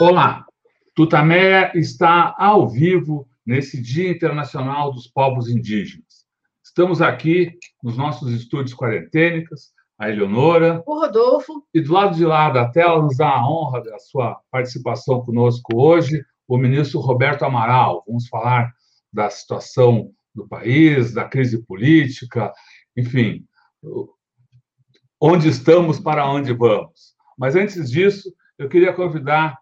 Olá, Tutameia está ao vivo nesse Dia Internacional dos Povos Indígenas. Estamos aqui nos nossos estúdios quarentênicas, a Eleonora. O Rodolfo. E do lado de lá da tela nos dá a honra da sua participação conosco hoje, o ministro Roberto Amaral. Vamos falar da situação do país, da crise política, enfim, onde estamos, para onde vamos. Mas antes disso, eu queria convidar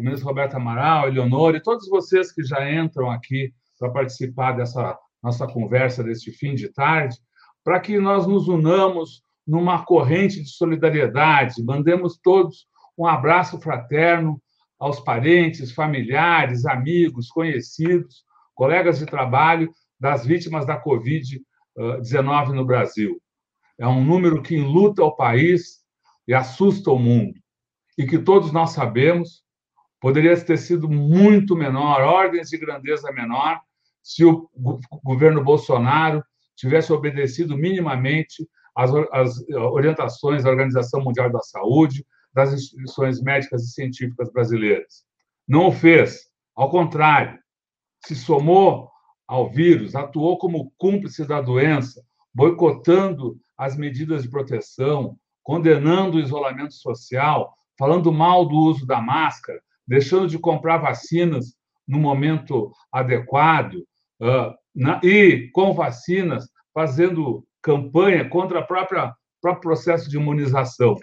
o ministro Roberto Amaral, Eleonora e todos vocês que já entram aqui para participar dessa nossa conversa deste fim de tarde, para que nós nos unamos numa corrente de solidariedade, mandemos todos um abraço fraterno aos parentes, familiares, amigos, conhecidos, colegas de trabalho das vítimas da Covid-19 no Brasil. É um número que enluta o país e assusta o mundo, e que todos nós sabemos poderia ter sido muito menor, ordens de grandeza menor, se o governo Bolsonaro tivesse obedecido minimamente às, orientações da Organização Mundial da Saúde, das instituições médicas e científicas brasileiras. Não o fez, ao contrário, se somou ao vírus, atuou como cúmplice da doença, boicotando as medidas de proteção, condenando o isolamento social, falando mal do uso da máscara, deixando de comprar vacinas no momento adequado e, com vacinas, fazendo campanha contra o próprio processo de imunização.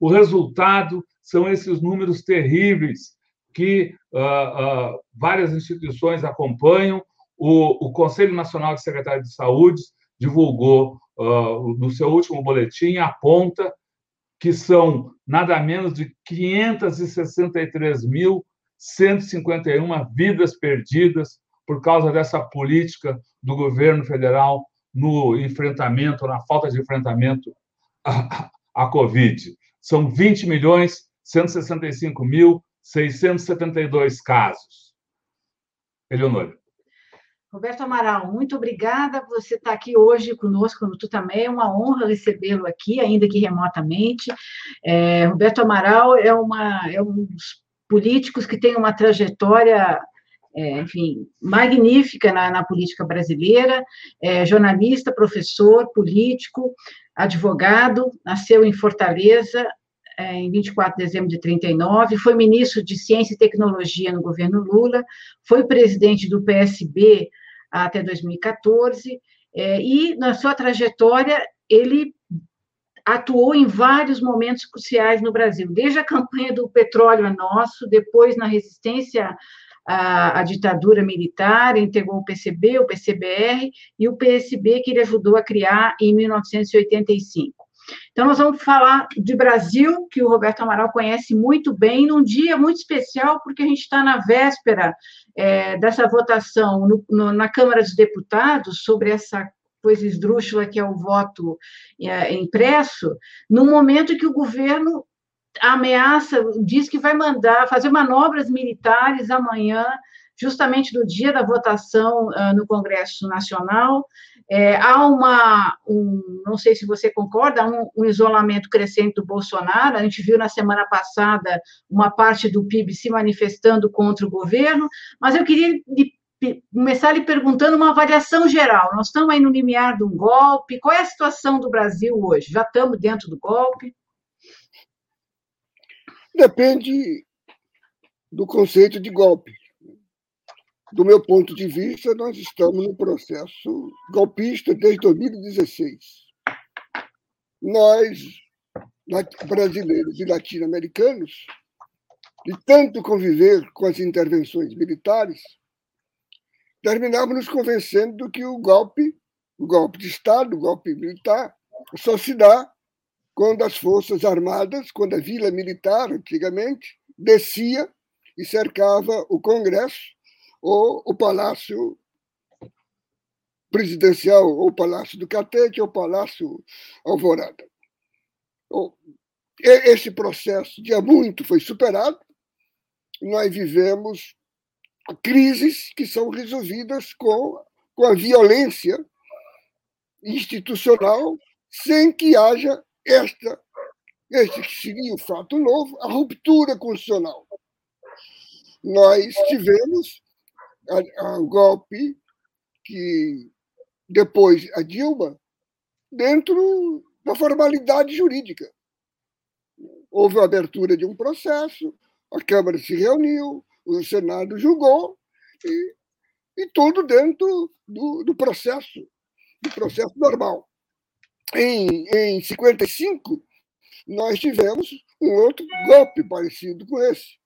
O resultado são esses números terríveis que uh, uh, várias instituições acompanham. O, o, Conselho Nacional de Secretários de Saúde divulgou uh, no seu último boletim, aponta que são nada menos de 563.151 vidas perdidas por causa dessa política do governo federal no enfrentamento, na falta de enfrentamento à, à Covid. São 20 milhões 165 mil 672 casos. Eleonora. Roberto Amaral, muito obrigada por você estar aqui hoje conosco no Tu também. É uma honra recebê-lo aqui, ainda que remotamente. É, Roberto Amaral é, uma, é um dos políticos que tem uma trajetória é, enfim, magnífica na, na política brasileira, é, jornalista, professor, político, advogado, nasceu em Fortaleza é, em 24 de dezembro de 39, foi ministro de Ciência e Tecnologia no governo Lula, foi presidente do PSB até 2014, é, e na sua trajetória ele atuou em vários momentos cruciais no Brasil, desde a campanha do petróleo é nosso, depois na resistência à, à, ditadura militar, integrou o PCB, o PCBR e o PSB que ele ajudou a criar em 1985. Então, nós vamos falar de Brasil, que o Roberto Amaral conhece muito bem, num dia muito especial, porque a gente está na véspera é, dessa votação no, no, na Câmara dos Deputados sobre essa coisa esdrúxula que é o voto é, impresso, no momento que o governo ameaça, diz que vai mandar fazer manobras militares amanhã, justamente no dia da votação uh, no Congresso Nacional, é, há uma, um, não sei se você concorda, um, um, isolamento crescente do Bolsonaro. A gente viu na semana passada uma parte do PIB se manifestando contra o governo, mas eu queria lhe, começar lhe perguntando uma avaliação geral. Nós estamos aí no limiar de um golpe. Qual é a situação do Brasil hoje? Já estamos dentro do golpe? Depende do conceito de golpe do meu ponto de vista, nós estamos no processo golpista desde 2016. Nós, brasileiros e latino-americanos, de tanto conviver com as intervenções militares, terminamos nos convencendo que o golpe, o golpe de Estado, o golpe militar, só se dá quando as forças armadas, quando a vila militar, antigamente, descia e cercava o Congresso ou o Palácio Presidencial, ou o Palácio do Catete, ou o Palácio Alvorada. Esse processo, de há muito, foi superado. Nós vivemos crises que são resolvidas com, com a violência institucional, sem que haja esta, este que seria o fato novo, a ruptura constitucional. nós tivemos o golpe que depois a Dilma dentro da formalidade jurídica. Houve a abertura de um processo, a Câmara se reuniu, o Senado julgou, e, e tudo dentro do, do processo, do processo normal. Em, em 55, nós tivemos um outro golpe parecido com esse.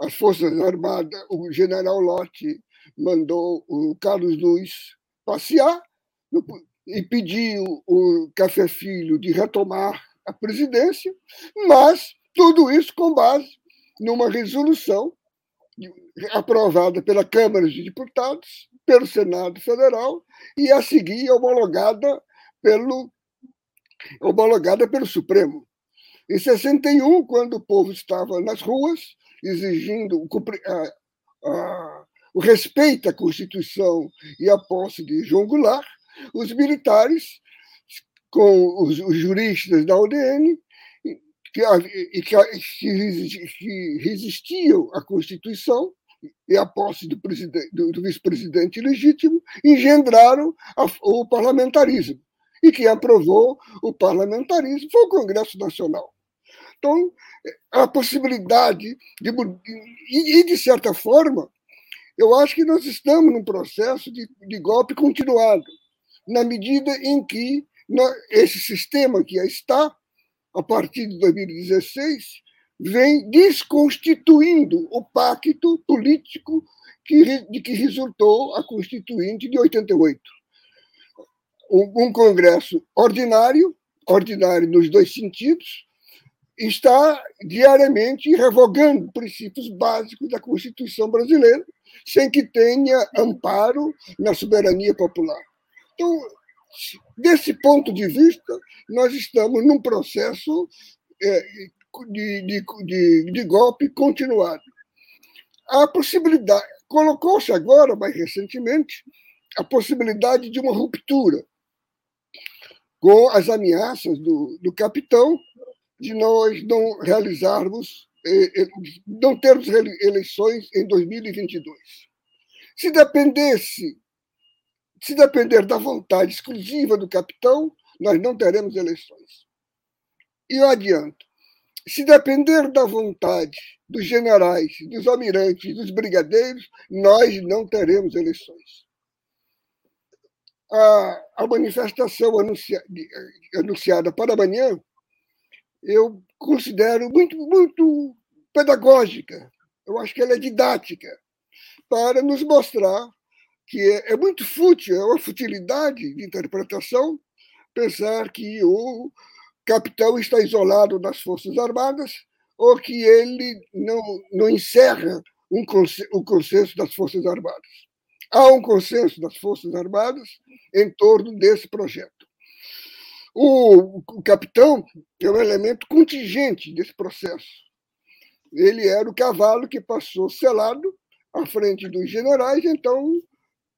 As Forças Armadas, o general Lott mandou o Carlos Luiz passear e pediu o Café Filho de retomar a presidência, mas tudo isso com base numa resolução aprovada pela Câmara de Deputados, pelo Senado Federal e a seguir homologada pelo homologada pelo Supremo. Em 61, quando o povo estava nas ruas exigindo o, a, a, o respeito à Constituição e à posse de João Goulart, os militares, com os, os juristas da UDN, que, que, que resistiam à Constituição e à posse do, do, do vice-presidente legítimo, engendraram a, o parlamentarismo. E quem aprovou o parlamentarismo foi o Congresso Nacional. Então, a possibilidade de. E, de certa forma, eu acho que nós estamos num processo de, de golpe continuado, na medida em que esse sistema que está a partir de 2016, vem desconstituindo o pacto político que, de que resultou a Constituinte de 88. Um, um Congresso ordinário, ordinário nos dois sentidos, está diariamente revogando princípios básicos da Constituição brasileira, sem que tenha amparo na soberania popular. Então, Desse ponto de vista, nós estamos num processo é, de, de, de, de golpe continuado. A possibilidade, colocou-se agora, mais recentemente, a possibilidade de uma ruptura com as ameaças do, do capitão de nós não realizarmos, é, é, não termos eleições em 2022. Se dependesse se depender da vontade exclusiva do capitão, nós não teremos eleições. E eu adianto: se depender da vontade dos generais, dos almirantes, dos brigadeiros, nós não teremos eleições. A, a manifestação anuncia, anunciada para amanhã, eu considero muito, muito pedagógica. Eu acho que ela é didática para nos mostrar que é, é muito fútil, é uma futilidade de interpretação pensar que o capitão está isolado das Forças Armadas ou que ele não, não encerra um consenso, o consenso das Forças Armadas. Há um consenso das Forças Armadas em torno desse projeto. O, o capitão é um elemento contingente desse processo. Ele era o cavalo que passou selado à frente dos generais, então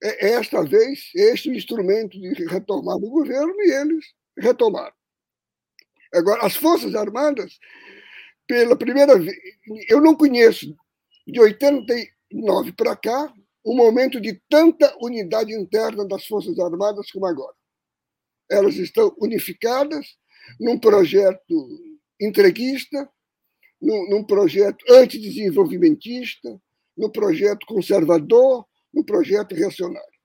é, esta vez, este instrumento de retomar o governo e eles retomaram. Agora, as Forças Armadas, pela primeira vez, eu não conheço de 89 para cá um momento de tanta unidade interna das Forças Armadas como agora. Elas estão unificadas num projeto entreguista, num, num projeto antidesenvolvimentista, num projeto conservador, no projeto reacionário.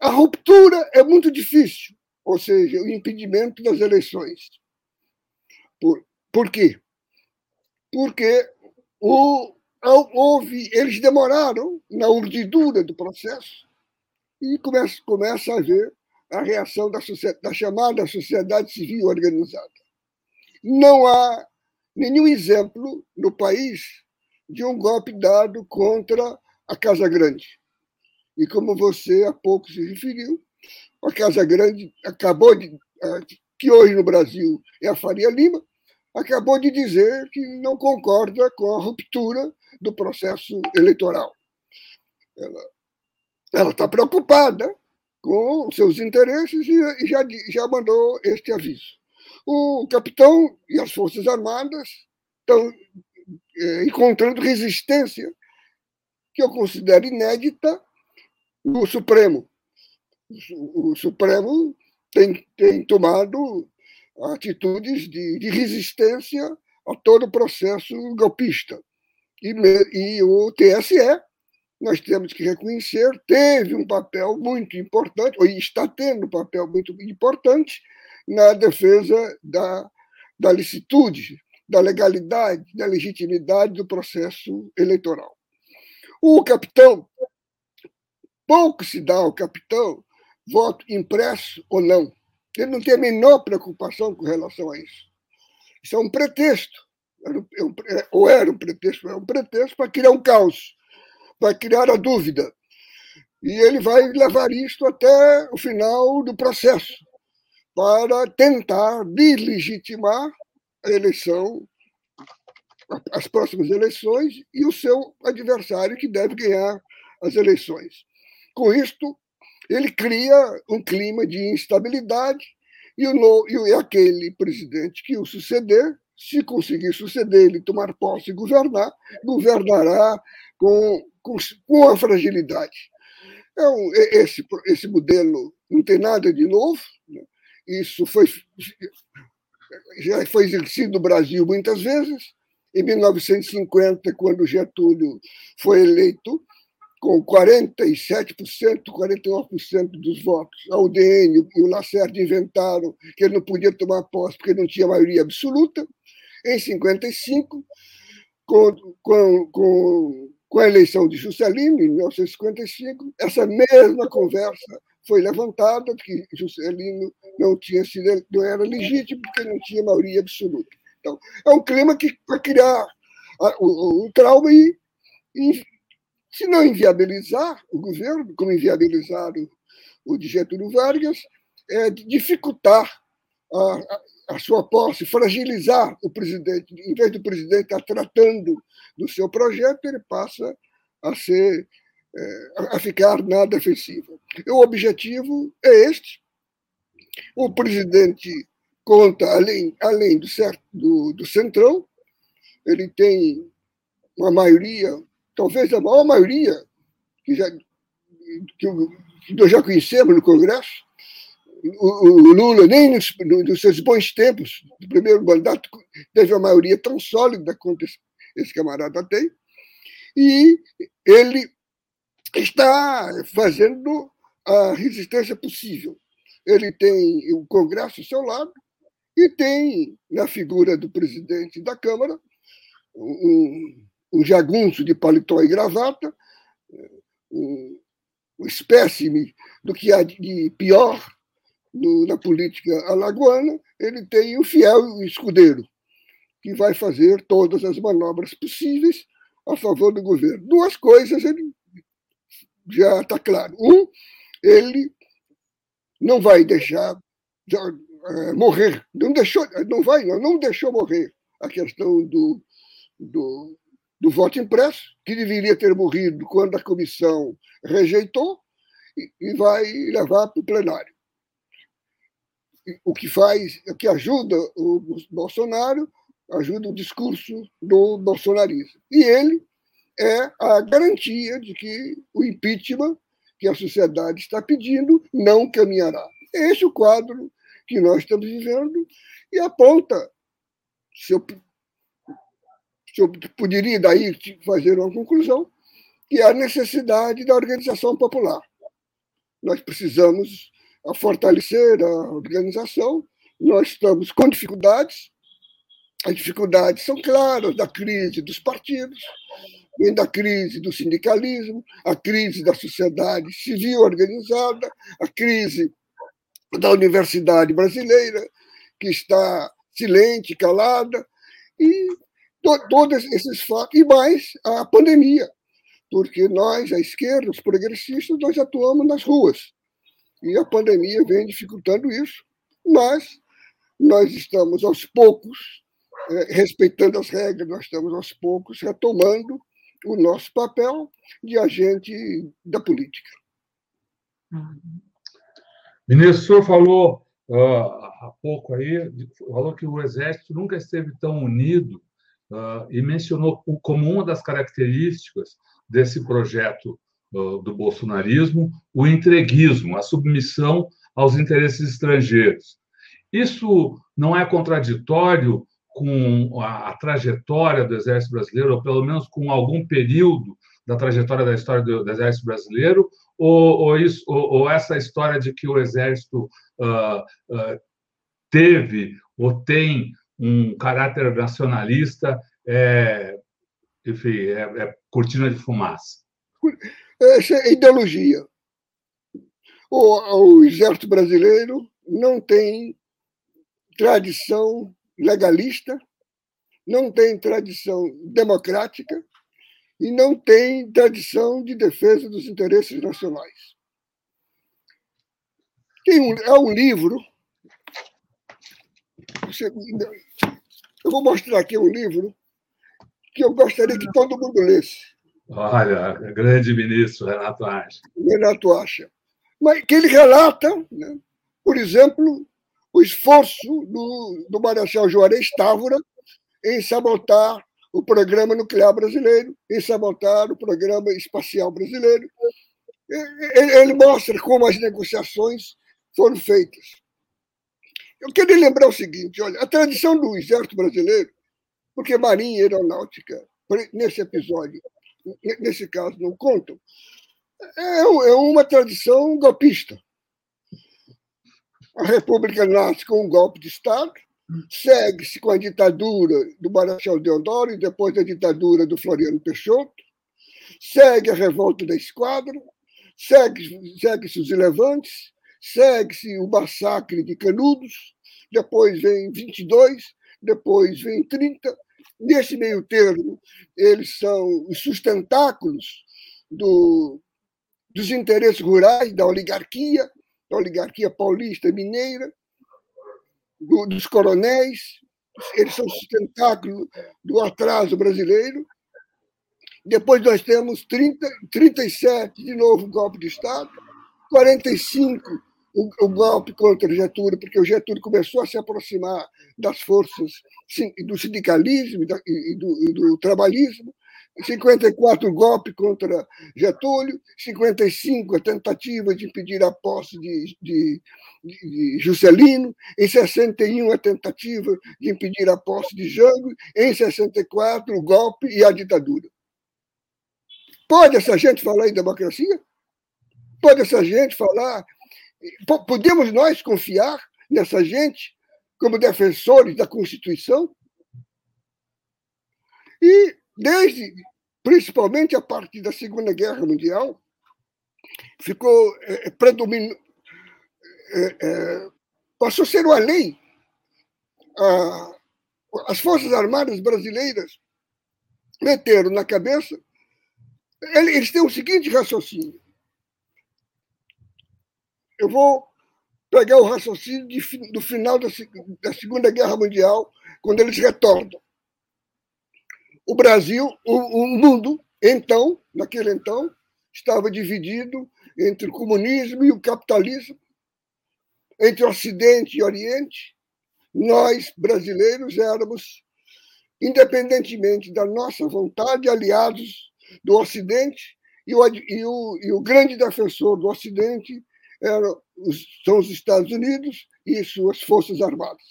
A ruptura é muito difícil, ou seja, o impedimento das eleições. Por, por quê? Porque o, houve, eles demoraram na urdidura do processo e começa, começa a haver a reação da, da chamada sociedade civil organizada. Não há nenhum exemplo no país de um golpe dado contra a Casa Grande. E como você há pouco se referiu, a Casa Grande acabou de. que hoje no Brasil é a Faria Lima, acabou de dizer que não concorda com a ruptura do processo eleitoral. Ela está preocupada com seus interesses e já, já mandou este aviso. O capitão e as Forças Armadas estão é, encontrando resistência que eu considero inédita no Supremo. O, Supremo tem, tem tomado atitudes de, de resistência a todo o processo golpista. E, e o TSE, nós temos que reconhecer, teve um papel muito importante, ou está tendo um papel muito importante na defesa da, da licitude, da legalidade, da legitimidade do processo eleitoral. O capitão, pouco se dá ao capitão voto impresso ou não. Ele não tem a menor preocupação com relação a isso. Isso é um pretexto. É é, ou era um pretexto, é um pretexto para criar um caos, para criar a dúvida. E ele vai levar isto até o final do processo, para tentar deslegitimar a eleição, as próximas eleições, e o seu adversário que deve ganhar as eleições. Com isto, ele cria um clima de instabilidade e, o, e aquele presidente que o suceder, se conseguir suceder ele tomar posse e governar, governará com, com, com a fragilidade. Um, esse, esse modelo não tem nada de novo, né? isso foi, já foi exercido no Brasil muitas vezes. Em 1950, quando Getúlio foi eleito, com 47%, 49% dos votos. A UDN e o Lacerda inventaram que ele não podia tomar posse porque não tinha maioria absoluta. Em 55, com, com, com, com a eleição de Juscelino, em 1955, essa mesma conversa foi levantada que Juscelino não tinha sido, não era legítimo porque não tinha maioria absoluta. Então, é um clima que para criar um trauma e, e se não inviabilizar o governo, como inviabilizaram o de Getúlio Vargas, é dificultar a, a, a, sua posse, fragilizar o presidente. Em vez do presidente estar tratando do seu projeto, ele passa a ser é, a ficar na defensiva. O objetivo é este. O presidente conta, além, além do, certo, do, do centrão, ele tem uma maioria talvez a maior maioria que, já, que nós já conhecemos no Congresso, o, o Lula, nem nos, nos, seus bons tempos, do primeiro mandato, teve a maioria tão sólida quanto esse, esse camarada tem, e ele está fazendo a resistência possível. Ele tem o Congresso ao seu lado e tem, na figura do presidente da Câmara, um, um jagunço de paletó e gravata, um, um espécime do que há de pior no, na política alagoana, ele tem o fiel escudeiro, que vai fazer todas as manobras possíveis a favor do governo. Duas coisas ele já está claro. Um, ele não vai deixar já, é, morrer, não deixou, não vai, não, não deixou morrer a questão do, do do voto impresso, que deveria ter morrido quando a comissão rejeitou, e vai levar para o plenário. O que faz, o que ajuda o Bolsonaro, ajuda o discurso do bolsonarismo. E ele é a garantia de que o impeachment que a sociedade está pedindo não caminhará. Esse é o quadro que nós estamos vivendo e aponta, se eu eu poderia daí fazer uma conclusão, que é a necessidade da organização popular. Nós precisamos fortalecer a organização, nós estamos com dificuldades, as dificuldades são claras da crise dos partidos, vem da crise do sindicalismo, a crise da sociedade civil organizada, a crise da universidade brasileira, que está silente, calada, e todos esses fatos, e mais a pandemia, porque nós, a esquerda, os progressistas, nós atuamos nas ruas. E a pandemia vem dificultando isso, mas nós estamos aos poucos, é, respeitando as regras, nós estamos aos poucos retomando o nosso papel de agente da política. Ministro, o senhor falou uh, há pouco aí, falou que o Exército nunca esteve tão unido uh, e mencionou como uma das características desse projeto do bolsonarismo o entreguismo, a submissão aos interesses estrangeiros. Isso não é contraditório com a, a, trajetória do Exército Brasileiro, ou pelo menos com algum período da trajetória da história do, do Exército Brasileiro, ou, ou, isso, ou, ou, essa história de que o Exército uh, uh, teve ou tem um caráter nacionalista, é, enfim, é, é cortina de fumaça. Essa é ideologia. O, o exército brasileiro não tem tradição legalista, não tem tradição democrática e não tem tradição de defesa dos interesses nacionais. Tem um, é um livro. Eu vou mostrar aqui um livro que eu gostaria que todo mundo lesse. Olha, grande ministro Renato Acha. Renato Acha. Mas que ele relata, né, por exemplo, o esforço do, do Marechal Juarez Távora em sabotar o programa nuclear brasileiro, em sabotar o programa espacial brasileiro. Ele, ele mostra como as negociações foram feitas. Eu queria lembrar o seguinte: olha, a tradição do exército brasileiro, porque Marinha e Aeronáutica, nesse episódio, nesse caso, não contam, é, é uma tradição golpista. A República nasce com um golpe de Estado, segue-se com a ditadura do Marechal Deodoro e depois a ditadura do Floriano Peixoto, segue a revolta da Esquadra, segue-se segue os levantes, segue-se o massacre de Canudos, depois vem 22, depois vem 30. Nesse meio termo, eles são os sustentáculos do, dos interesses rurais, da oligarquia, da oligarquia paulista mineira, do, dos coronéis, eles são sustentáculo do atraso brasileiro. Depois nós temos 30, 37, de novo, golpe de Estado, 45, o, o golpe contra Getúlio, porque o Getúlio começou a se aproximar das forças do sindicalismo e do, e do trabalhismo, 54 golpe contra Getúlio, 55 a tentativa de impedir a posse de, de, de Juscelino, em 61 a tentativa de impedir a posse de Jango, em 64 o golpe e a ditadura. Pode essa gente falar em democracia? Pode essa gente falar? Podemos nós confiar nessa gente como defensores da Constituição? E desde, principalmente a partir da Segunda Guerra Mundial, ficou é, é. É, é, passou a ser uma lei. as Forças Armadas brasileiras meteram na cabeça, eles têm o seguinte raciocínio. Eu vou pegar o raciocínio de, do final da, da Segunda Guerra Mundial, quando eles retornam o Brasil, o, o mundo, então, naquele então, estava dividido entre o comunismo e o capitalismo, entre Ocidente e Oriente. Nós, brasileiros, éramos, independentemente da nossa vontade, aliados do Ocidente, e o, e o, e o grande defensor do Ocidente era, são os Estados Unidos e suas Forças Armadas.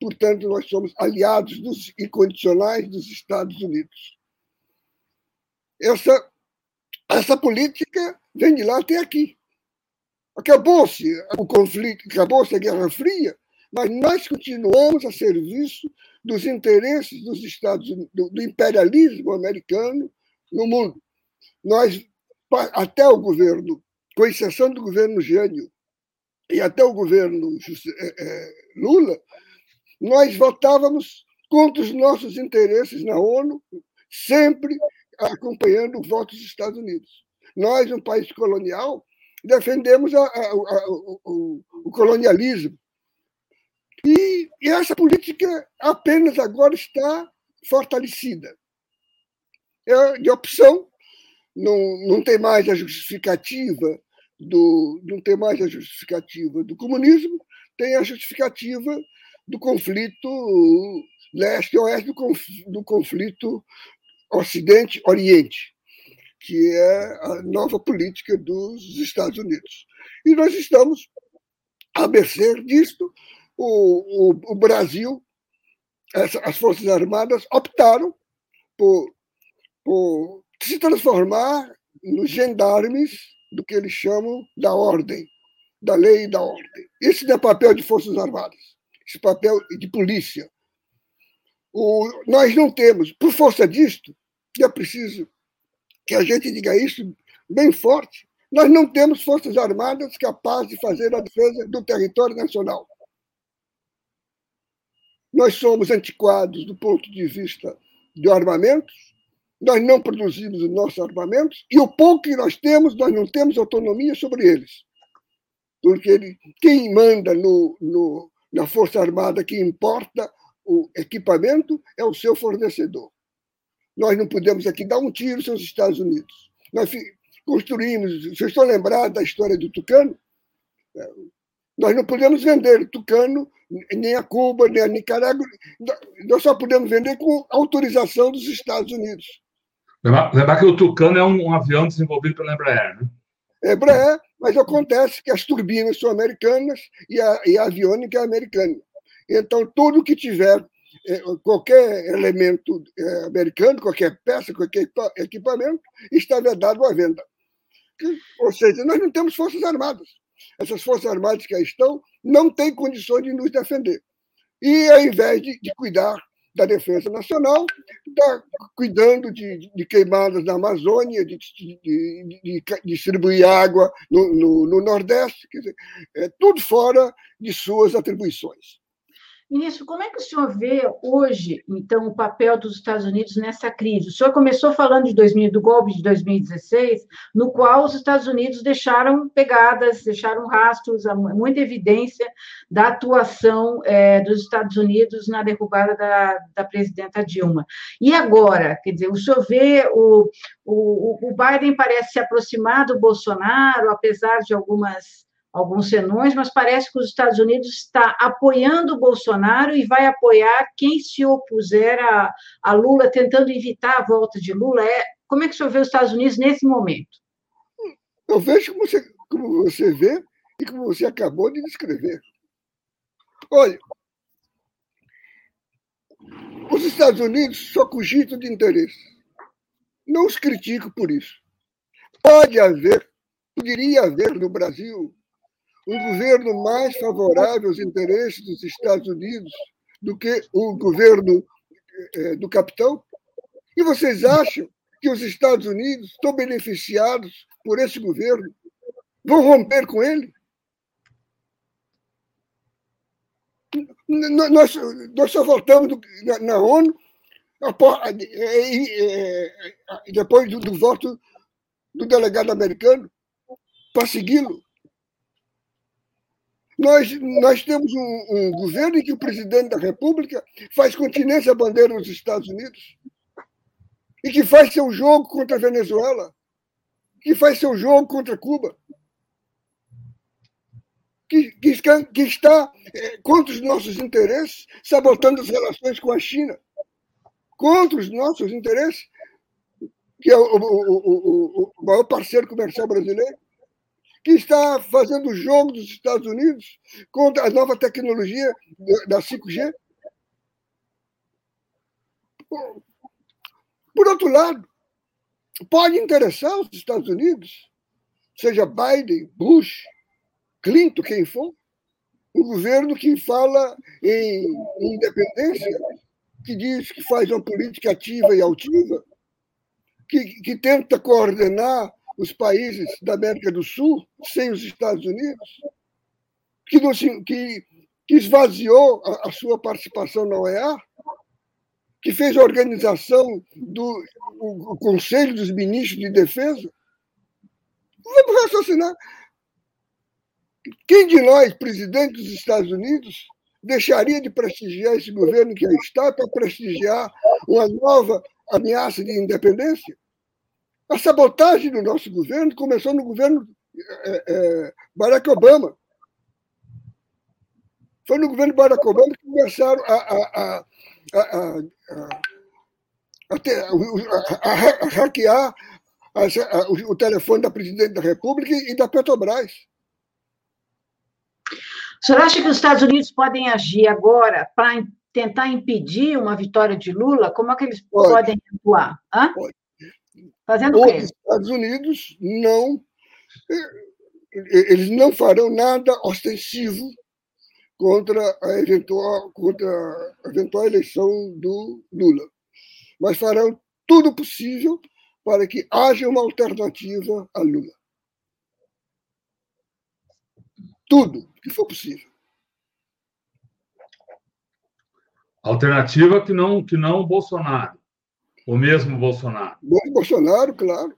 Portanto, nós somos aliados dos incondicionais dos Estados Unidos. Essa, essa política vem de lá até aqui. Acabou-se o conflito, acabou-se a Guerra Fria, mas nós continuamos a serviço dos interesses dos Estados Unidos, do, imperialismo americano no mundo. Nós, até o governo, com exceção do governo Jânio e até o governo é, é, Lula, nós votávamos contra os nossos interesses na ONU, sempre acompanhando o voto dos Estados Unidos. Nós, um país colonial, defendemos a, a, a, o, o, colonialismo. E, e essa política apenas agora está fortalecida. É de opção, não, não tem mais a justificativa do não tem mais a justificativa do comunismo, tem a justificativa do conflito leste-oeste, do conflito Ocidente-Oriente, que é a nova política dos Estados Unidos. E nós estamos a mercê disto. O, o, o Brasil, essa, as Forças Armadas optaram por, por se transformar nos gendarmes do que eles chamam da ordem, da lei e da ordem. Esse não é papel de Forças Armadas, esse papel de polícia. O, nós não temos, por força disto, e é preciso que a gente diga isso bem forte, nós não temos forças armadas capazes de fazer a defesa do território nacional. Nós somos antiquados do ponto de vista de armamentos, nós não produzimos os nossos armamentos, e o pouco que nós temos, nós não temos autonomia sobre eles. Porque ele, quem manda no, no, na Força Armada, que importa o equipamento, é o seu fornecedor. Nós não podemos aqui dar um tiro, são os Estados Unidos. Nós construímos, vocês estão lembrados da história do Tucano? É, nós não podemos vender Tucano nem a Cuba, nem a Nicarágua. Nós só podemos vender com autorização dos Estados Unidos. Lembrar, que o Tucano é um, um avião desenvolvido pela Embraer, né? É Embraer, mas acontece que as turbinas são americanas e a, e a aviônica é americana. Então, tudo que tiver é, qualquer elemento é, americano, qualquer peça, qualquer equipamento, está vedado à venda. Ou seja, nós não temos forças armadas. Essas forças armadas que aí estão não têm condições de nos defender. E, ao invés de, de cuidar da defesa nacional, está cuidando de, de, queimadas na Amazônia, de, de distribuir água no, no, no Nordeste, quer dizer, é tudo fora de suas atribuições. Ministro, como é que o senhor vê hoje, então, o papel dos Estados Unidos nessa crise? O senhor começou falando de 2000, do golpe de 2016, no qual os Estados Unidos deixaram pegadas, deixaram rastros, muita evidência da atuação é, dos Estados Unidos na derrubada da, da presidenta Dilma. E agora, quer dizer, o senhor vê o, o, o Biden parece se aproximar do Bolsonaro, apesar de algumas alguns senões, mas parece que os Estados Unidos está apoiando o Bolsonaro e vai apoiar quem se opuser a, a Lula, tentando evitar a volta de Lula. É, como é que o senhor vê os Estados Unidos nesse momento? Eu vejo como você, como você vê e como você acabou de descrever. Olha, os Estados Unidos só cogitam de interesse. Não os critico por isso. Pode haver, poderia haver no Brasil um governo mais favorável aos interesses dos Estados Unidos do que o governo eh, do capitão? E vocês acham que os Estados Unidos estão beneficiados por esse governo? Vão romper com ele? Nós, nós só voltamos na, na ONU depois do, do voto do delegado americano para segui-lo. Nós, nós temos um, um, governo em que o presidente da República faz continência à bandeira dos Estados Unidos e que faz seu jogo contra a Venezuela, que faz seu jogo contra Cuba, que, que, que está é, contra os nossos interesses, sabotando as relações com a China, contra os nossos interesses, que é o, o, o, o maior parceiro comercial brasileiro que está fazendo o jogo dos Estados Unidos contra a nova tecnologia da 5G. Por outro lado, pode interessar os Estados Unidos, seja Biden, Bush, Clinton, quem for, um governo que fala em independência, que diz que faz uma política ativa e altiva, que, que tenta coordenar os países da América do Sul sem os Estados Unidos, que, que, que esvaziou a, a, sua participação na OEA, que fez a organização do o, o Conselho dos Ministros de Defesa. Vamos raciocinar. Quem de nós, presidente dos Estados Unidos, deixaria de prestigiar esse governo que está para prestigiar uma nova ameaça de independência? A sabotagem do nosso governo começou no governo é, é, Barack Obama. Foi no governo Barack Obama que começaram a, a, a, a hackear o telefone da presidente da República e da Petrobras. O senhor acha que os Estados Unidos podem agir agora para tentar impedir uma vitória de Lula? Como é que eles Pode. podem atuar? Hã? Pode. Fazendo o quê? Os Estados Unidos não. Eles não farão nada ostensivo contra a eventual, contra a eventual eleição do Lula. Mas farão tudo possível para que haja uma alternativa a Lula. Tudo que for possível. Alternativa que não que não o Bolsonaro. O mesmo Bolsonaro. O Bolsonaro, claro.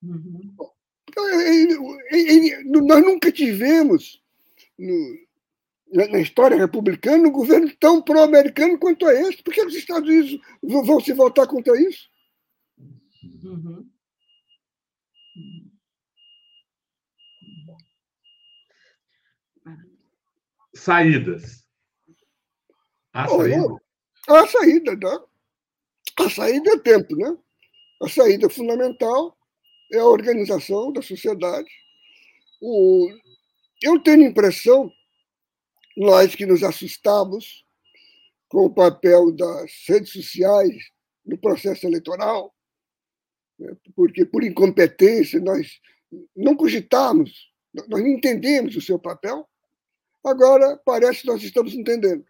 Uhum. Nós nunca tivemos no, na história republicana um governo tão pró-americano quanto é esse. Por que os Estados Unidos vão se voltar contra isso? Uhum. Saídas. A saída? A saída, né? A saída é tempo, né? A saída fundamental é a organização da sociedade. O, eu tenho a impressão, nós que nos assustamos com o papel das redes sociais no processo eleitoral, né, porque por incompetência nós não cogitamos, nós não entendemos o seu papel, agora parece que nós estamos entendendo.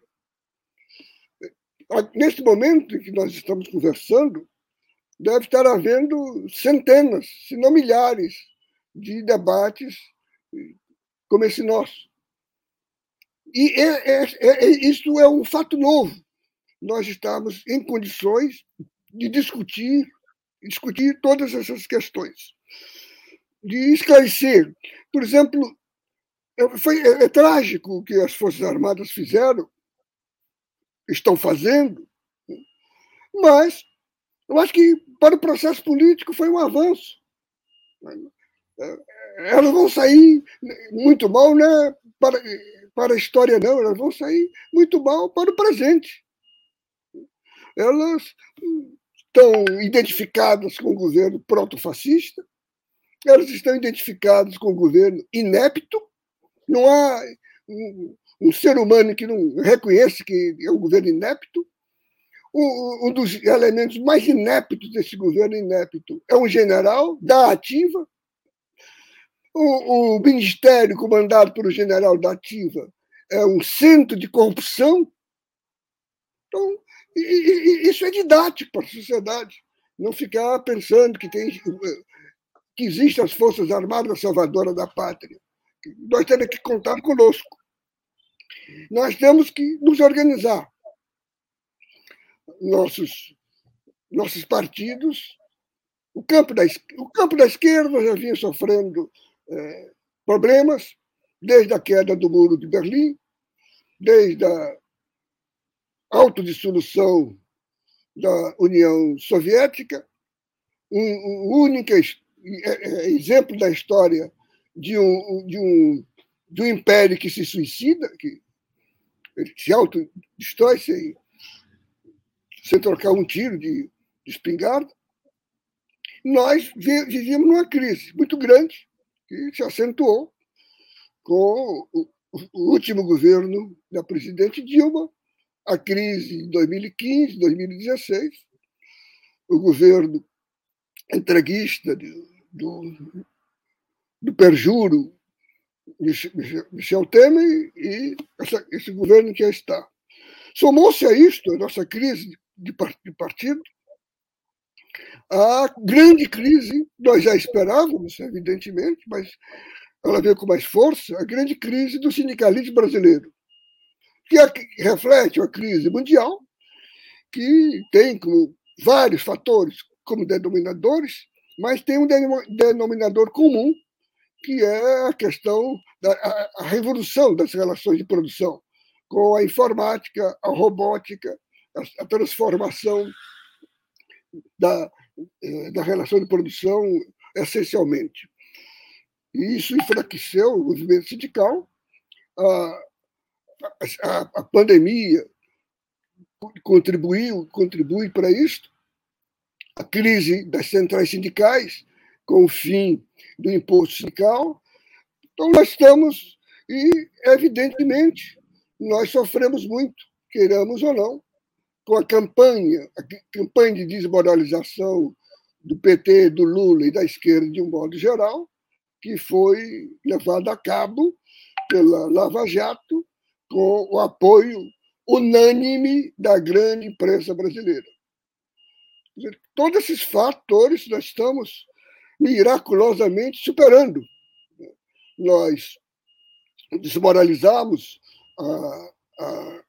Neste momento em que nós estamos conversando, deve estar havendo centenas, se não milhares, de debates como esse nosso. E é, é, é, é, isso é um fato novo. Nós estamos em condições de discutir, discutir todas essas questões, de esclarecer. Por exemplo, foi, é, é trágico o que as Forças Armadas fizeram, estão fazendo, mas eu acho que para o processo político foi um avanço elas vão sair muito mal né, para, para a história, não, elas vão sair muito mal para o presente. Elas estão identificadas com o governo proto-fascista, elas estão identificadas com o governo inepto, não há um, ser humano que não reconheça que é um governo inepto. Um, um dos elementos mais ineptos desse governo inepto é um general da ativa, o, o ministério comandado pelo general da Ativa é um centro de corrupção. Então, isso é didático para a sociedade. Não ficar pensando que, tem, que existem as Forças Armadas salvadoras da pátria. Nós temos que contar conosco. Nós temos que nos organizar. Nossos, nossos partidos, o campo, da, o campo da esquerda já vinha sofrendo é, problemas, desde a queda do muro de Berlim, desde a autodissolução da União Soviética, um, um único é, é, exemplo da história de um, de um, de um império que se suicida, que se autodestrói sem, sem trocar um tiro de, de espingarda. Nós vivíamos numa crise muito grande, que se acentuou com o último governo da presidente Dilma, a crise de 2015, 2016, o governo entreguista do, do perjuro Michel Temer e essa, esse governo que já está. Somou-se a isto, a nossa crise de partido, a grande crise, nós já esperávamos, evidentemente, mas ela veio com mais força, a grande crise do sindicalismo brasileiro, que reflete uma crise mundial, que tem como vários fatores como denominadores, mas tem um denominador comum, que é a questão da a revolução das relações de produção, com a informática, a robótica, a transformação da, eh, da relação de produção essencialmente. E isso enfraqueceu o movimento sindical. A, a, a pandemia contribuiu, contribui para isto, a crise das centrais sindicais, com o fim do imposto sindical. Então, nós estamos, e evidentemente, nós sofremos muito, queiramos ou não, com a campanha, a campanha de desmoralização do PT, do Lula e da esquerda de um modo geral, que foi levada a cabo pela Lava Jato com o apoio unânime da grande imprensa brasileira. Todos esses fatores nós estamos miraculosamente superando. Nós desmoralizamos a, a,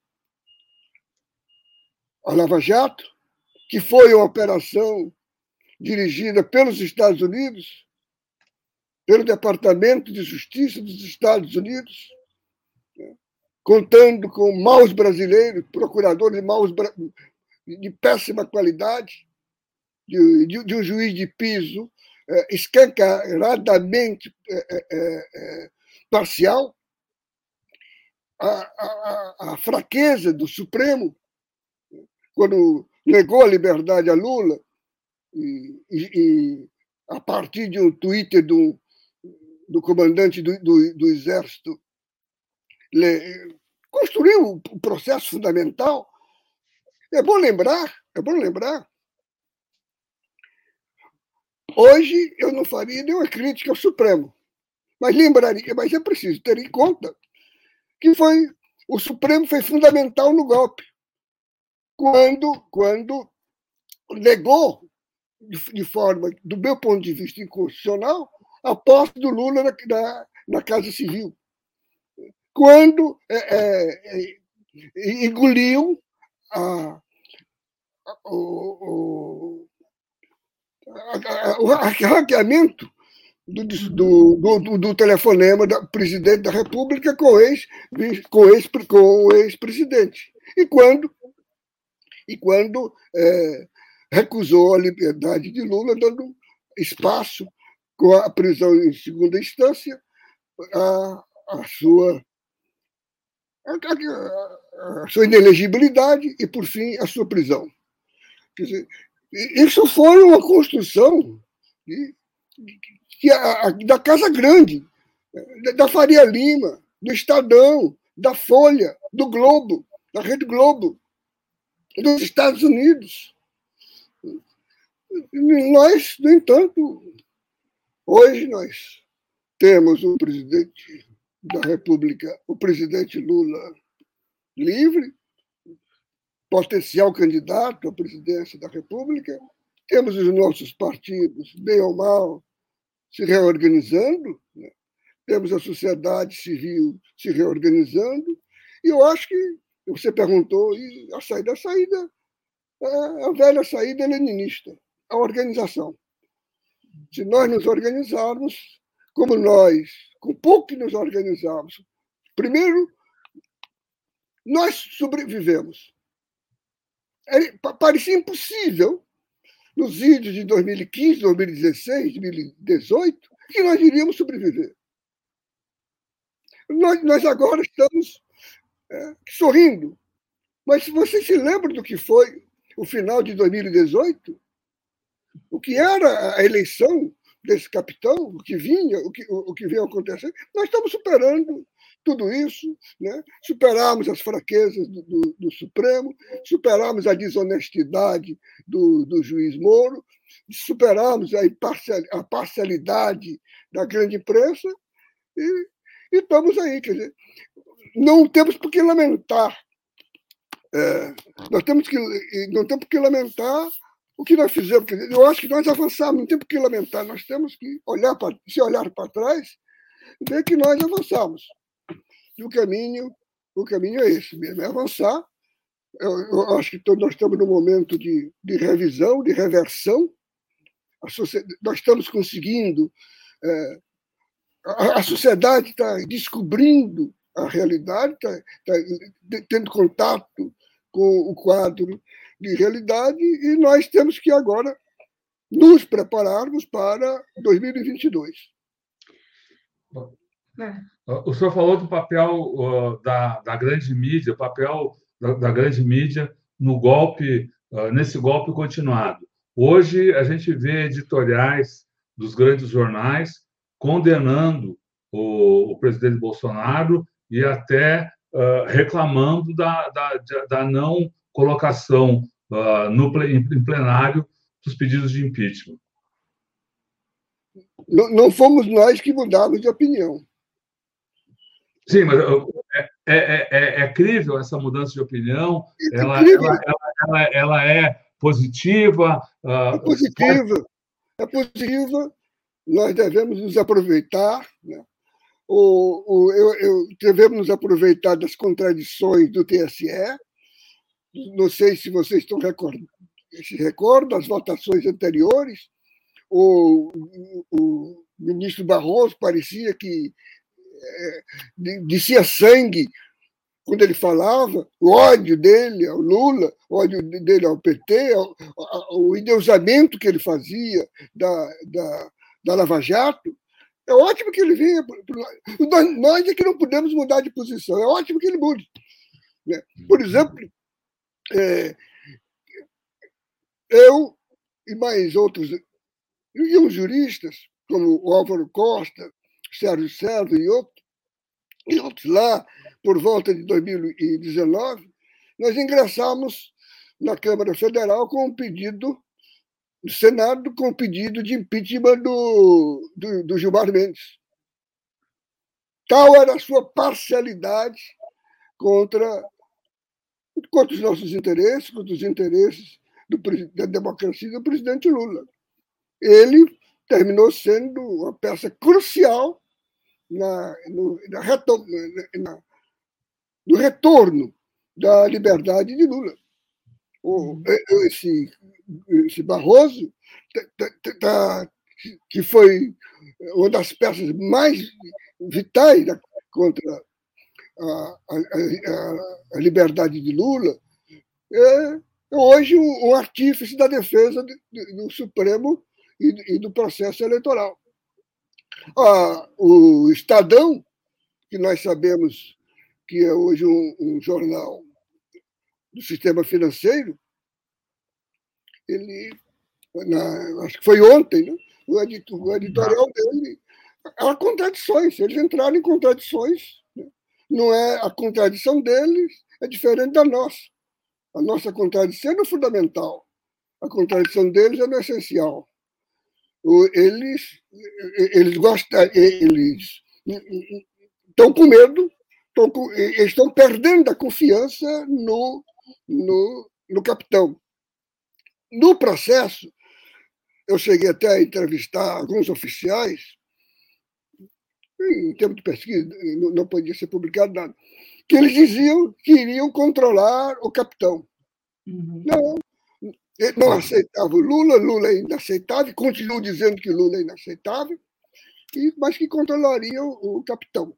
a Lava Jato, que foi uma operação dirigida pelos Estados Unidos, pelo Departamento de Justiça dos Estados Unidos, contando com maus brasileiros, procuradores maus de péssima qualidade, de, de, de um juiz de piso escancaradamente é, é, parcial, a, a, a, fraqueza do Supremo, quando negou a liberdade a Lula, e, e, a partir de um Twitter do, do comandante do, do, do Exército, construiu o processo fundamental. É bom lembrar, é bom lembrar. Hoje eu não faria nenhuma crítica ao Supremo, mas lembraria, mas é preciso ter em conta que foi o Supremo foi fundamental no golpe, quando quando negou de, forma, do meu ponto de vista inconstitucional, a posse do Lula na, na, na Casa Civil. Quando é, é, é engoliam a, o, o, o hackeamento do, do, do, do, telefonema do presidente da República com o ex, com ex, com o ex-presidente. E quando, e quando é, recusou a liberdade de Lula, dando espaço com a prisão em segunda instância a, a sua a sua inelegibilidade e, por fim, a sua prisão. Dizer, isso foi uma construção de, de, da Casa Grande, da Faria Lima, do Estadão, da Folha, do Globo, da Rede Globo, dos Estados Unidos. Nós, no entanto, hoje nós temos um presidente da República, o presidente Lula livre, potencial candidato à presidência da República, temos os nossos partidos, bem ou mal, se reorganizando, né? temos a sociedade civil se reorganizando, e eu acho que você perguntou, e a saída, a saída é a velha saída leninista, a organização. Se nós nos organizarmos, como nós, com pouco que nos organizamos, primeiro, nós sobrevivemos. Parecia impossível, nos vídeos de 2015, 2016, 2018, que nós iríamos sobreviver. Nós, nós agora estamos é, sorrindo. Mas se você se lembra do que foi o final de 2018, o que era a eleição desse capitão, o que vinha, o que, o, o que vinha acontecendo, nós estamos superando tudo isso, né? superamos as fraquezas do, do, do Supremo, superamos a desonestidade do, do juiz Moro, superamos a, imparcial, a parcialidade da grande imprensa e, e, estamos aí. Quer dizer, não temos por que lamentar. É, nós temos que, não temos que lamentar o que nós fizemos, eu acho que nós avançamos, não tem por que lamentar, nós temos que olhar para, se olhar para trás, ver que nós avançamos. E o caminho, o caminho é esse mesmo, é avançar. Eu, eu acho que todos nós estamos num momento de, de revisão, de reversão. nós estamos conseguindo. É, a, a sociedade está descobrindo a realidade, está, está tendo contato com o quadro de realidade e nós temos que agora nos prepararmos para 2022. É. O senhor falou do papel uh, da, da grande mídia, o papel da, da, grande mídia no golpe, uh, nesse golpe continuado. Hoje a gente vê editoriais dos grandes jornais condenando o, o presidente Bolsonaro e até uh, reclamando da, da, da, não colocação no, em plenário dos pedidos de impeachment. Não, não fomos nós que mudamos de opinião. Sim, mas é, é, é, é crível essa mudança de opinião? Ela, ela, ela, ela, é positiva? É positiva. É positiva. Nós devemos nos aproveitar. Né? O, o, eu, eu, devemos nos aproveitar das contradições do TSE. Não sei se vocês estão recordando, se recordam das votações anteriores. O, o ministro Barroso parecia que descia sangue quando ele falava, o ódio dele ao Lula, o ódio dele ao PT, o, o endeusamento que ele fazia da, da, da Lava Jato. É ótimo que ele venha. Nós, nós é que não podemos mudar de posição. É ótimo que ele mude. Né? Por exemplo, é, eu e mais outros, e os juristas, como o Álvaro Costa, Sérgio Sérgio e outros lá, por volta de 2019, nós ingressamos na Câmara Federal com um pedido, no Senado, com um pedido de impeachment do, do, do Gilmar Mendes. Tal era a sua parcialidade contra, contra os nossos interesses, contra os interesses do, da democracia do presidente Lula. Ele terminou sendo uma peça crucial na, no, na retom, na, no retorno da liberdade de Lula. O, uhum. esse, esse Barroso, tá, tá, tá, que foi uma das peças mais vitais contra a, a, a, a liberdade de Lula, é hoje um, um artífice da defesa do, do Supremo e, e do processo eleitoral. Ah, o Estadão, que nós sabemos que é hoje um, um jornal do sistema financeiro, ele, na, acho que foi ontem, né? o, o editorial dele, há contradições, eles entraram em contradições. Né? Não é a contradição deles, é diferente da nossa. A nossa contradição é no fundamental, a contradição deles é no essencial eles, eles gostam, eles estão com medo, estão, com, estão perdendo a confiança no, no, no capitão. No processo, eu cheguei até a entrevistar alguns oficiais, em termos de pesquisa, não podia ser publicado nada, que eles diziam que iriam controlar o capitão. Uhum. Não, ele não aceitava o Lula, Lula é inaceitável, continuam dizendo que Lula é inaceitável, mas que controlaria o, o capitão.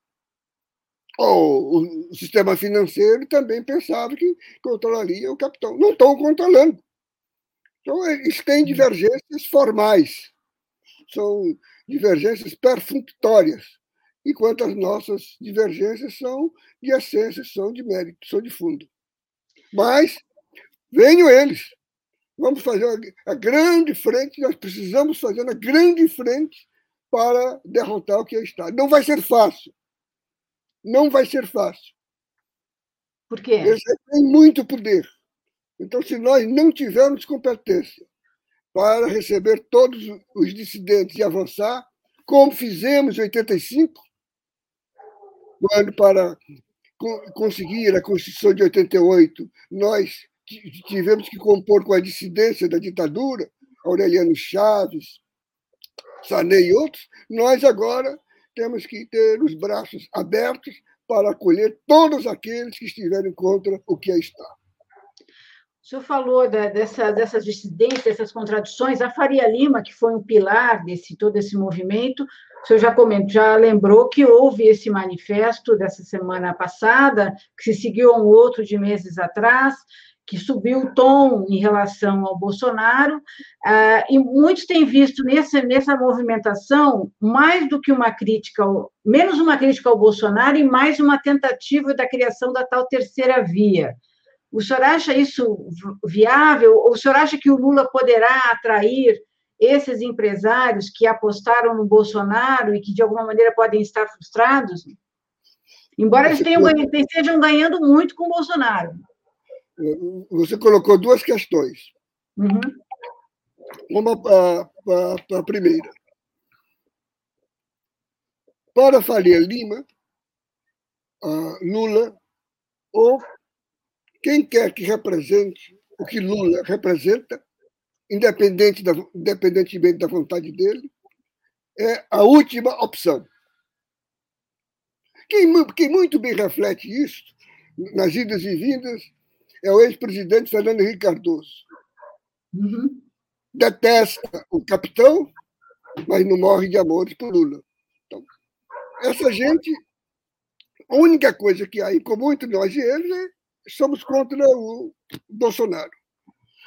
O, o, sistema financeiro também pensava que controlaria o capitão. Não estão controlando. Então, eles têm hum. divergências formais, são divergências perfunctórias, enquanto as nossas divergências são de essência, são de mérito, são de fundo. Mas venham eles, Vamos fazer a grande frente, nós precisamos fazer uma grande frente para derrotar o que é Estado. Não vai ser fácil. Não vai ser fácil. Por quê? Eles têm muito poder. Então, se nós não tivermos competência para receber todos os dissidentes e avançar, como fizemos em 85, quando para conseguir a Constituição de 88 nós tivemos que compor com a dissidência da ditadura, Aureliano Chaves, Sanei e outros, nós agora temos que ter os braços abertos para acolher todos aqueles que estiverem contra o que é Estado. O senhor falou da, dessa, dessas dissidências, dessas contradições. A Faria Lima, que foi um pilar desse todo esse movimento, o senhor já comentou, já lembrou que houve esse manifesto dessa semana passada, que se seguiu a um outro de meses atrás, que subiu o tom em relação ao Bolsonaro, uh, e muitos têm visto nessa, nessa movimentação mais do que uma crítica, ao, menos uma crítica ao Bolsonaro e mais uma tentativa da criação da tal terceira via. O senhor acha isso viável? Ou o senhor acha que o Lula poderá atrair esses empresários que apostaram no Bolsonaro e que, de alguma maneira, podem estar frustrados? Embora eles tenham, estejam ganhando muito com o Bolsonaro. Você colocou duas questões. Uhum. Uma para a primeira. Para Faria Lima, Lula, ou quem quer que represente o que Lula representa, independente da, independentemente da vontade dele, é a última opção. Quem, quem muito bem reflete isso, nas idas e vindas, é o ex-presidente Fernando Henrique Cardoso. Uhum. Detesta o capitão, mas não morre de amores por Lula. Então, essa gente, a única coisa que há em comum entre nós e eles é somos contra o Bolsonaro.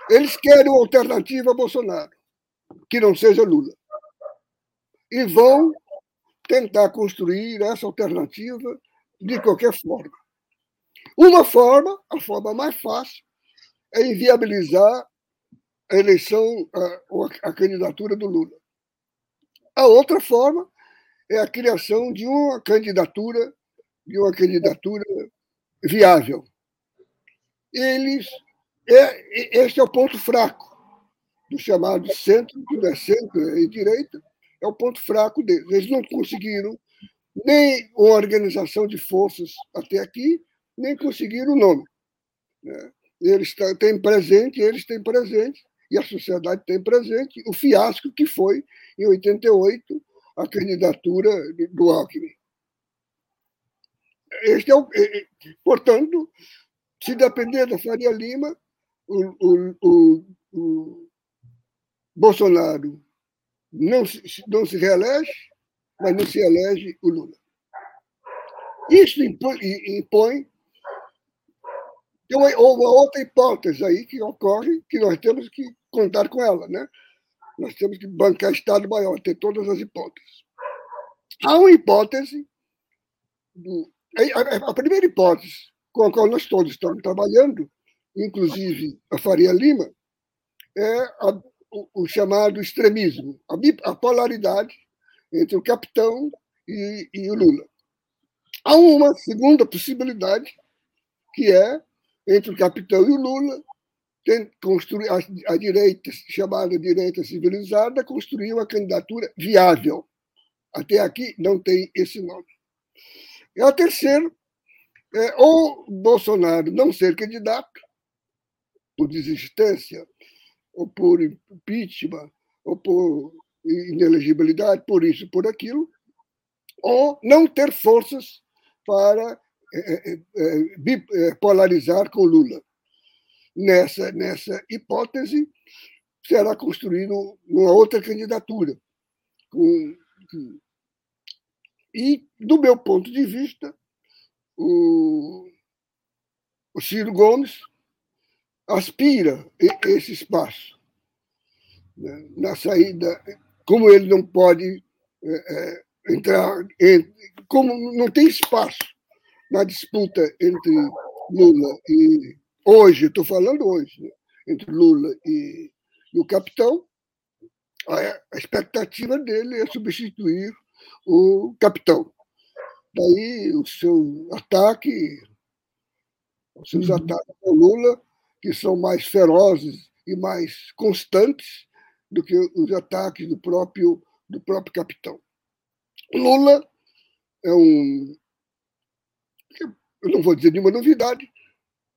Eles querem uma alternativa a Bolsonaro, que não seja Lula. E vão tentar construir essa alternativa de qualquer forma. Uma forma, a forma mais fácil, é inviabilizar a eleição, a, a candidatura do Lula. A outra forma é a criação de uma candidatura, de uma candidatura viável. Eles, é, este é o ponto fraco do chamado centro, não é centro e direita, é o ponto fraco deles. Eles não conseguiram nem uma organização de forças até aqui, nem conseguiram o nome. Né? Eles têm presente, eles têm presente, e a sociedade tem presente, o fiasco que foi, em 88, a candidatura do Alckmin. Este é o, portanto, se depender da Faria Lima, o, o, o, o Bolsonaro não se, não se reelege, mas não se elege o Lula. Isso impõe, impõe tem uma, uma, outra hipótese aí que ocorre, que nós temos que contar com ela, né? Nós temos que bancar Estado maior, ter todas as hipóteses. Há uma hipótese, do, a, a primeira hipótese com a qual nós todos estamos trabalhando, inclusive a Faria Lima, é a, o, o, chamado extremismo, a, a, polaridade entre o capitão e, e o Lula. Há uma segunda possibilidade, que é entre o capitão e o Lula, construir, a, a direita, chamada direita civilizada, construir uma candidatura viável. Até aqui não tem esse nome. E a terceira é ou Bolsonaro não ser candidato, por desistência, ou por impeachment, ou por inelegibilidade, por isso, por aquilo, ou não ter forças para polarizar com Lula. Nessa, nessa hipótese, será construído uma outra candidatura. Com, e, do meu ponto de vista, o, o Ciro Gomes aspira esse espaço. Né? Na saída, como ele não pode é, entrar, como não tem espaço na disputa entre Lula e. Hoje, estou falando hoje, entre Lula e, e o capitão, a, a expectativa dele é substituir o capitão. Daí o seu ataque, os seus uhum. ataques ao Lula, que são mais ferozes e mais constantes do que os ataques do próprio, do próprio capitão. Lula é um, eu não vou dizer nenhuma novidade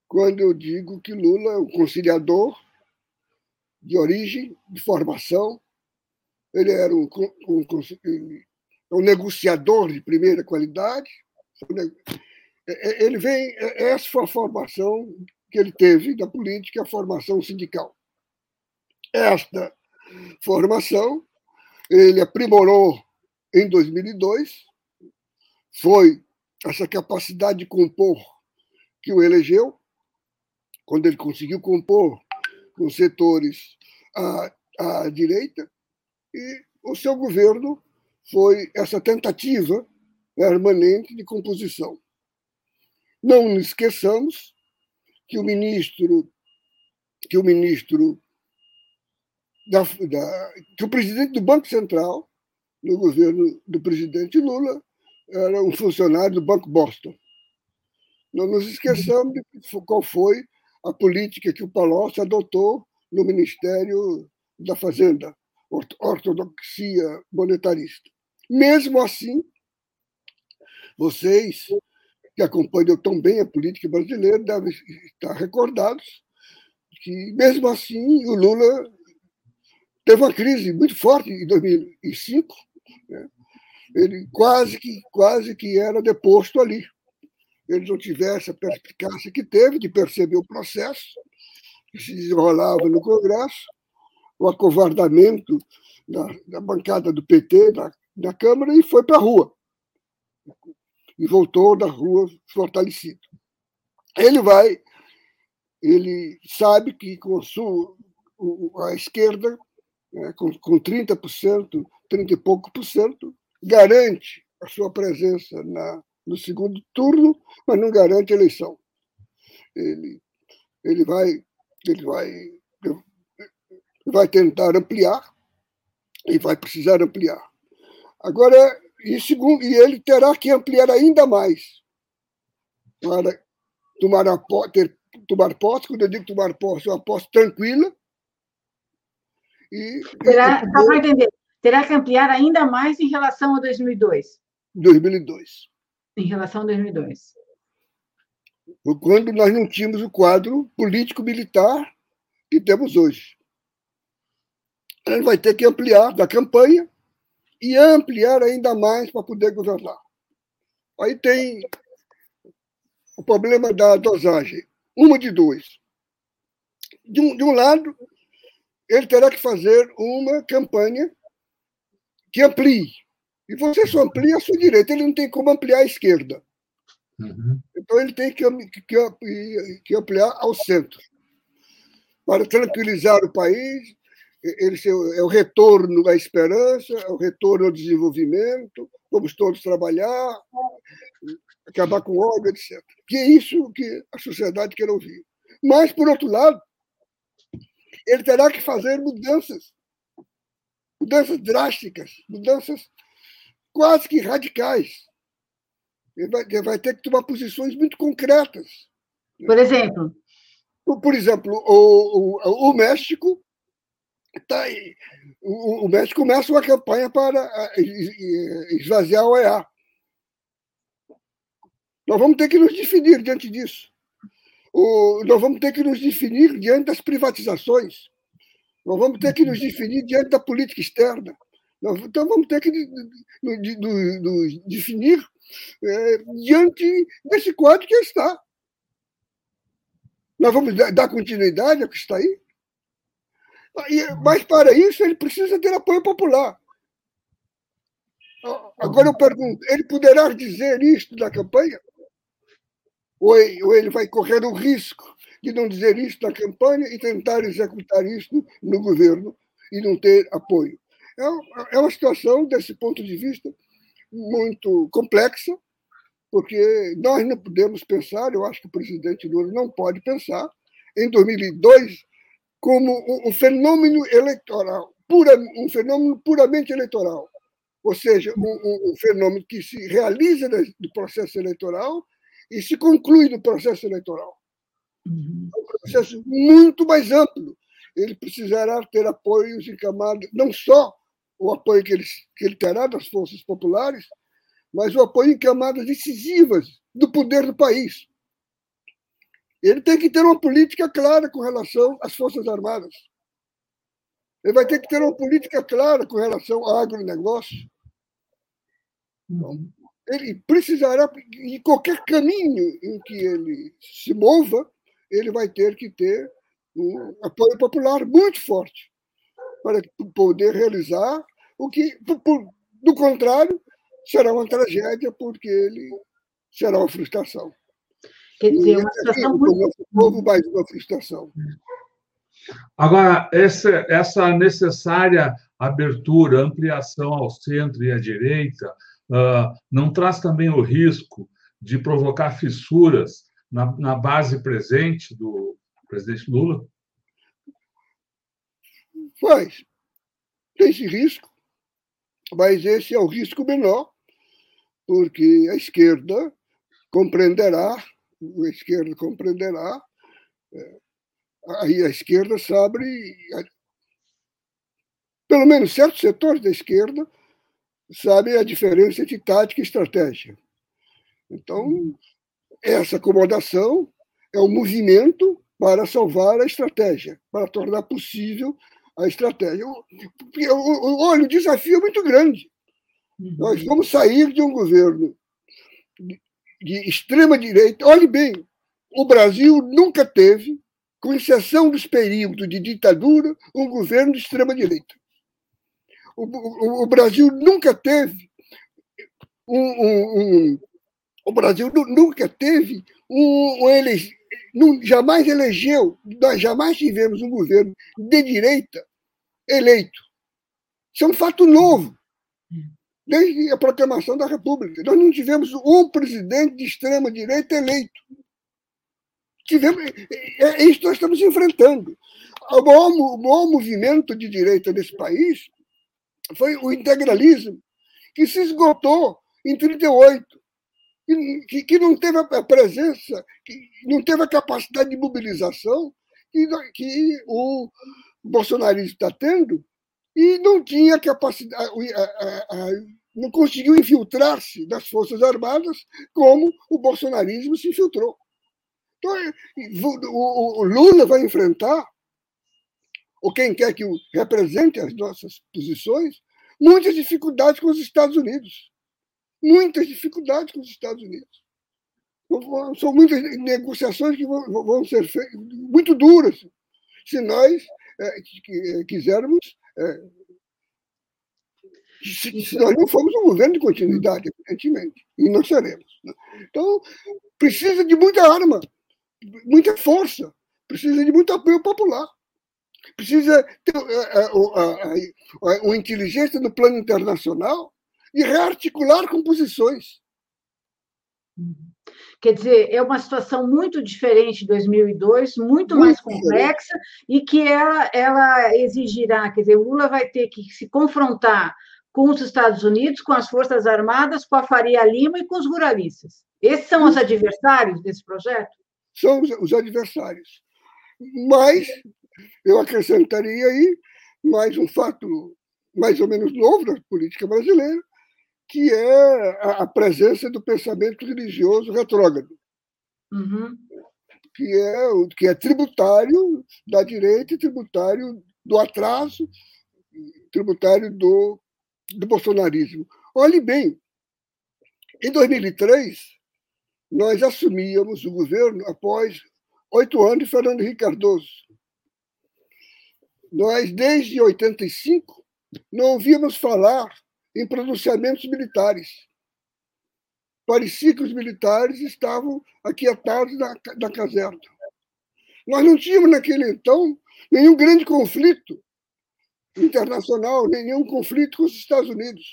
quando eu digo que Lula é um conciliador de origem, de formação. Ele era um, um, um negociador de primeira qualidade. É, é, ele vem, é, essa foi a formação que ele teve da política, a formação sindical. Esta formação ele aprimorou em 2002, foi essa capacidade de compor que o elegeu, quando ele conseguiu compor com setores à, à direita, e o seu governo foi essa tentativa permanente de composição. Não nos esqueçamos que o ministro que o ministro da, da, que o presidente do Banco Central no governo do presidente Lula era um funcionário do Banco Boston. Não nos esqueçamos de qual foi a política que o Palocci adotou no Ministério da Fazenda, ortodoxia monetarista. Mesmo assim, vocês que acompanham tão bem a política brasileira devem estar recordados que, mesmo assim, o Lula teve uma crise muito forte em 2005. Né? Ele quase que, quase que era deposto ali. Ele não tivesse a perspicácia que teve de perceber o processo que se desenrolava no Congresso, o acovardamento da, da bancada do PT na, na Câmara e foi para a rua e voltou da rua fortalecido. Ele vai, ele sabe que com a, sua, a esquerda, né, com, com 30%, 30 e pouco por cento, garante a sua presença na, no segundo turno, mas não garante a eleição. Ele, ele vai, ele vai, vai tentar ampliar e vai precisar ampliar. Agora, e, segundo, e ele terá que ampliar ainda mais para tomar, a, ter, tomar posse, quando eu digo tomar posse, uma posse tranquila. E, terá, e, para entender, terá que ampliar ainda mais em relação a 2002? 2002. Em relação a 2002. Quando nós não tínhamos o quadro político-militar que temos hoje. Ele vai ter que ampliar da campanha e ampliar ainda mais para poder governar. Aí tem o problema da dosagem. Uma de dois. De um, de um lado, ele terá que fazer uma campanha que amplie. E você só amplia a sua direita, ele não tem como ampliar a esquerda. Uhum. Então ele tem que, que, que ampliar ao centro. Para tranquilizar o país, ele é o retorno à esperança, é o retorno ao desenvolvimento, vamos todos trabalhar, acabar com o ódio, etc. Que é isso que a sociedade quer ouvir. Mas, por outro lado, ele terá que fazer mudanças, mudanças drásticas, mudanças quase que radicais. Ele vai, ele vai ter que tomar posições muito concretas. Por exemplo? Por, exemplo, o, o, o México tá. O, o México começa uma campanha para esvaziar o EA. Nós vamos ter que nos definir diante disso. O, nós vamos ter que nos definir diante das privatizações. Nós vamos ter que nos definir diante da política externa. Nós, então, vamos ter que nos definir é, diante desse quadro que está. Nós vamos dar continuidade ao que está aí? Mas para isso ele precisa ter apoio popular. Agora eu pergunto, ele poderá dizer isto na campanha? Ou ele vai correr o risco de não dizer isso na campanha e tentar executar isso no governo e não ter apoio? É, é uma situação, desse ponto de vista, muito complexa, porque nós não podemos pensar, eu acho que o presidente Lula não pode pensar, em 2002 como um fenômeno eleitoral, um fenômeno puramente eleitoral, ou seja, um, um fenômeno que se realiza no processo eleitoral e se conclui no processo eleitoral. Uhum. É um processo muito mais amplo. Ele precisará ter apoios em camadas, não só o apoio que ele, que ele terá das forças populares, mas o apoio em camadas decisivas do poder do país. Ele tem que ter uma política clara com relação às Forças Armadas. Ele vai ter que ter uma política clara com relação ao agronegócio. Uhum. Ele precisará, em qualquer caminho em que ele se mova, ele vai ter que ter um apoio popular muito forte para poder realizar o que, do contrário, será uma tragédia, porque ele será uma frustração. Quer dizer, uma situação muito... O nosso povo mais uma frustração. Agora, essa, essa necessária abertura, ampliação ao centro e à direita, uh, não traz também o risco de provocar fissuras na, na base presente do presidente Lula? Faz. Tem esse risco, mas esse é o risco menor, porque a esquerda compreenderá, a esquerda compreenderá, é, aí a esquerda sabe, pelo menos certos setores da esquerda sabem a diferença entre tática e estratégia. Então, essa acomodação é um movimento para salvar a estratégia, para tornar possível a estratégia. Olha, o desafio é muito grande. Uhum. Nós vamos sair de um governo de extrema-direita. Olhe bem, o Brasil nunca teve, com exceção dos períodos de ditadura, um governo de extrema-direita. O, o, o, Brasil nunca teve um, um, o Brasil nunca teve um, um ele, jamais elegeu, nós jamais tivemos um governo de direita eleito. Isso é um fato novo desde a proclamação da República. Nós não tivemos um presidente de extrema-direita eleito. Tivemos, é, é isso que nós estamos enfrentando. O maior, o maior movimento de direita desse país foi o integralismo, que se esgotou em 38, que, que não teve a presença, que não teve a capacidade de mobilização que, que o bolsonarismo está tendo e não tinha capacidade, não conseguiu infiltrar-se das Forças Armadas como o bolsonarismo se infiltrou. Então, o Lula vai enfrentar, ou quem quer que represente as nossas posições, muitas dificuldades com os Estados Unidos. Muitas dificuldades com os Estados Unidos. São muitas negociações que vão ser feitas, muito duras, se nós é, quisermos é, se, nós não formos um governo de continuidade, evidentemente, e não seremos. Né? Então, precisa de muita arma, muita força, precisa de muito apoio popular, precisa ter uma inteligência no plano internacional e rearticular composições. Quer dizer, é uma situação muito diferente de 2002, muito, muito mais complexa, diferente. e que ela, ela exigirá, quer dizer, o Lula vai ter que se confrontar com os Estados Unidos, com as Forças Armadas, com a Faria Lima e com os ruralistas. Esses são os adversários desse projeto? São os adversários. Mas eu acrescentaria aí mais um fato mais ou menos novo da política brasileira, que é a presença do pensamento religioso retrógrado, uhum. que, é, que é tributário da direita e tributário do atraso, tributário do, do bolsonarismo. Olhe bem, em 2003, nós assumíamos o governo após oito anos de Fernando Henrique Cardoso. Nós, desde 85, não ouvíamos falar em pronunciamentos militares. Parecia que os militares estavam aquietados na, na caserna. Nós não tínhamos, naquele então, nenhum grande conflito internacional, nenhum conflito com os Estados Unidos.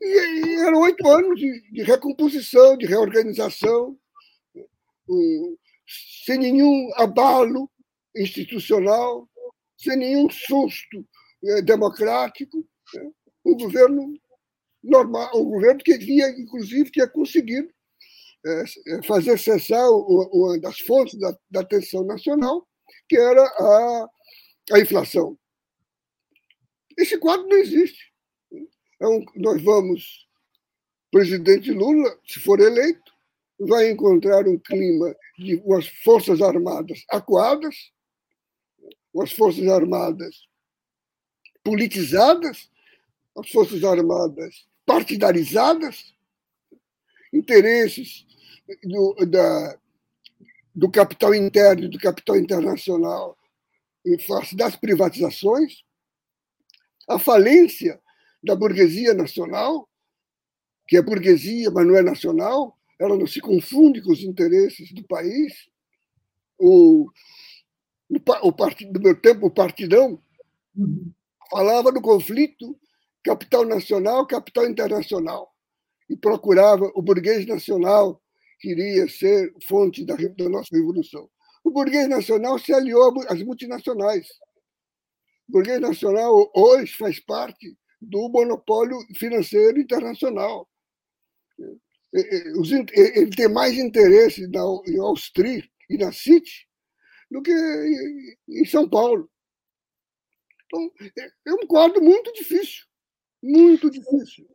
E, e eram oito anos de, de, recomposição, de reorganização, um, sem nenhum abalo institucional, sem nenhum susto é, democrático. Né? Um governo normal, um governo que havia, inclusive, tinha conseguido é, fazer cessar uma das fontes da, da tensão nacional, que era a, a inflação. Esse quadro não existe. Então, nós vamos, presidente Lula, se for eleito, vai encontrar um clima de umas forças armadas acuadas, umas forças armadas politizadas, as Forças Armadas partidarizadas, interesses do, da, do capital interno e do capital internacional em face das privatizações, a falência da burguesia nacional, que é burguesia, mas não é nacional, ela não se confunde com os interesses do país. O, o, partido, no meu tempo, o Partidão uhum. falava do conflito capital nacional, capital internacional, e procurava o burguês nacional, queria ser fonte da, da nossa revolução. O burguês nacional se aliou às multinacionais. O burguês nacional hoje faz parte do monopólio financeiro internacional. Ele tem mais interesse em Wall Street e na City do que em São Paulo. Então, é um quadro muito difícil, muito difícil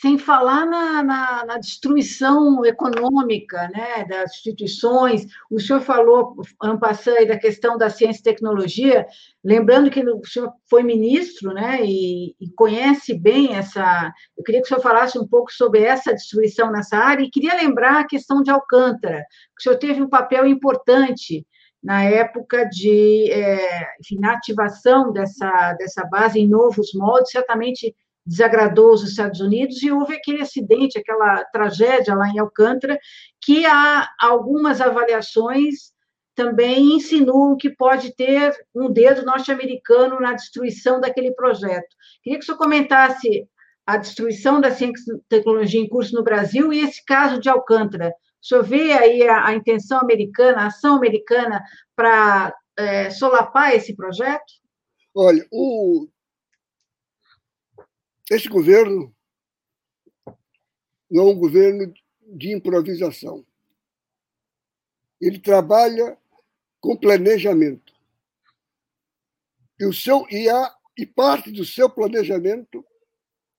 sem falar na, na, na, destruição econômica né, das instituições. O senhor falou, Ampassan, da questão da ciência e tecnologia, lembrando que o senhor foi ministro né, e, e, conhece bem essa. Eu queria que o senhor falasse um pouco sobre essa destruição nessa área, e queria lembrar a questão de Alcântara, que o senhor teve um papel importante na época de é, enfim, na ativação dessa, dessa base em novos moldes, certamente desagradou os Estados Unidos e houve aquele acidente, aquela tragédia lá em Alcântara, que há algumas avaliações também insinuam que pode ter um dedo norte-americano na destruição daquele projeto. Queria que o senhor comentasse a destruição da ciência e tecnologia em curso no Brasil e esse caso de Alcântara. O senhor vê aí a, a intenção americana, a ação americana para é, solapar esse projeto? Olha, o este governo não é um governo de improvisação. Ele trabalha com planejamento. E, o seu, e, a, e parte do seu planejamento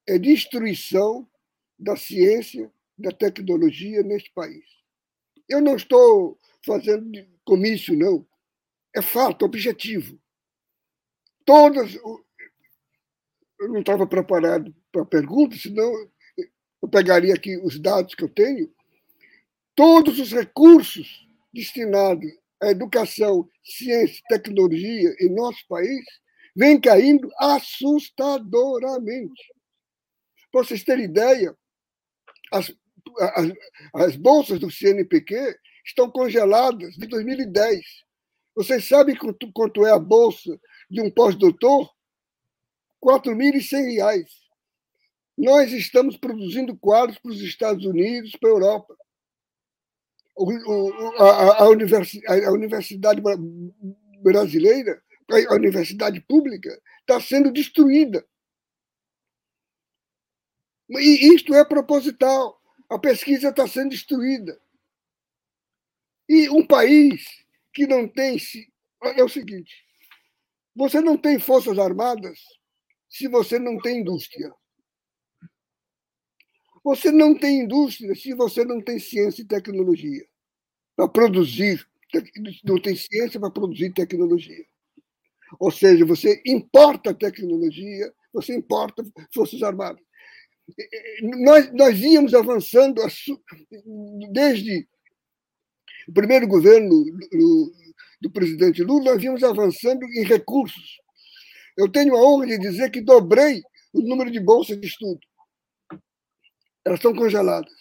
é destruição da ciência, da tecnologia neste país. Eu não estou fazendo comício, não. É fato, objetivo. Todas, eu não estava preparado para a pergunta, senão eu pegaria aqui os dados que eu tenho. Todos os recursos destinados à educação, ciência e tecnologia em nosso país vêm caindo assustadoramente. Para vocês terem ideia, as, as, as bolsas do CNPq estão congeladas de 2010. Vocês sabem quanto, quanto é a bolsa de um pós-doutor? R$ 4.100. Nós estamos produzindo quadros para os Estados Unidos, para a Europa. O, o, a, a, universidade, a universidade brasileira, a universidade pública, está sendo destruída. E isto é proposital. A pesquisa está sendo destruída. E um país que não tem. É o seguinte: você não tem forças armadas se você não tem indústria. Você não tem indústria se você não tem ciência e tecnologia para produzir, não tem ciência para produzir tecnologia. Ou seja, você importa tecnologia, você importa forças armadas. Nós, nós íamos avançando desde o primeiro governo do, do presidente Lula, nós íamos avançando em recursos eu tenho a honra de dizer que dobrei o número de bolsas de estudo. Elas estão congeladas.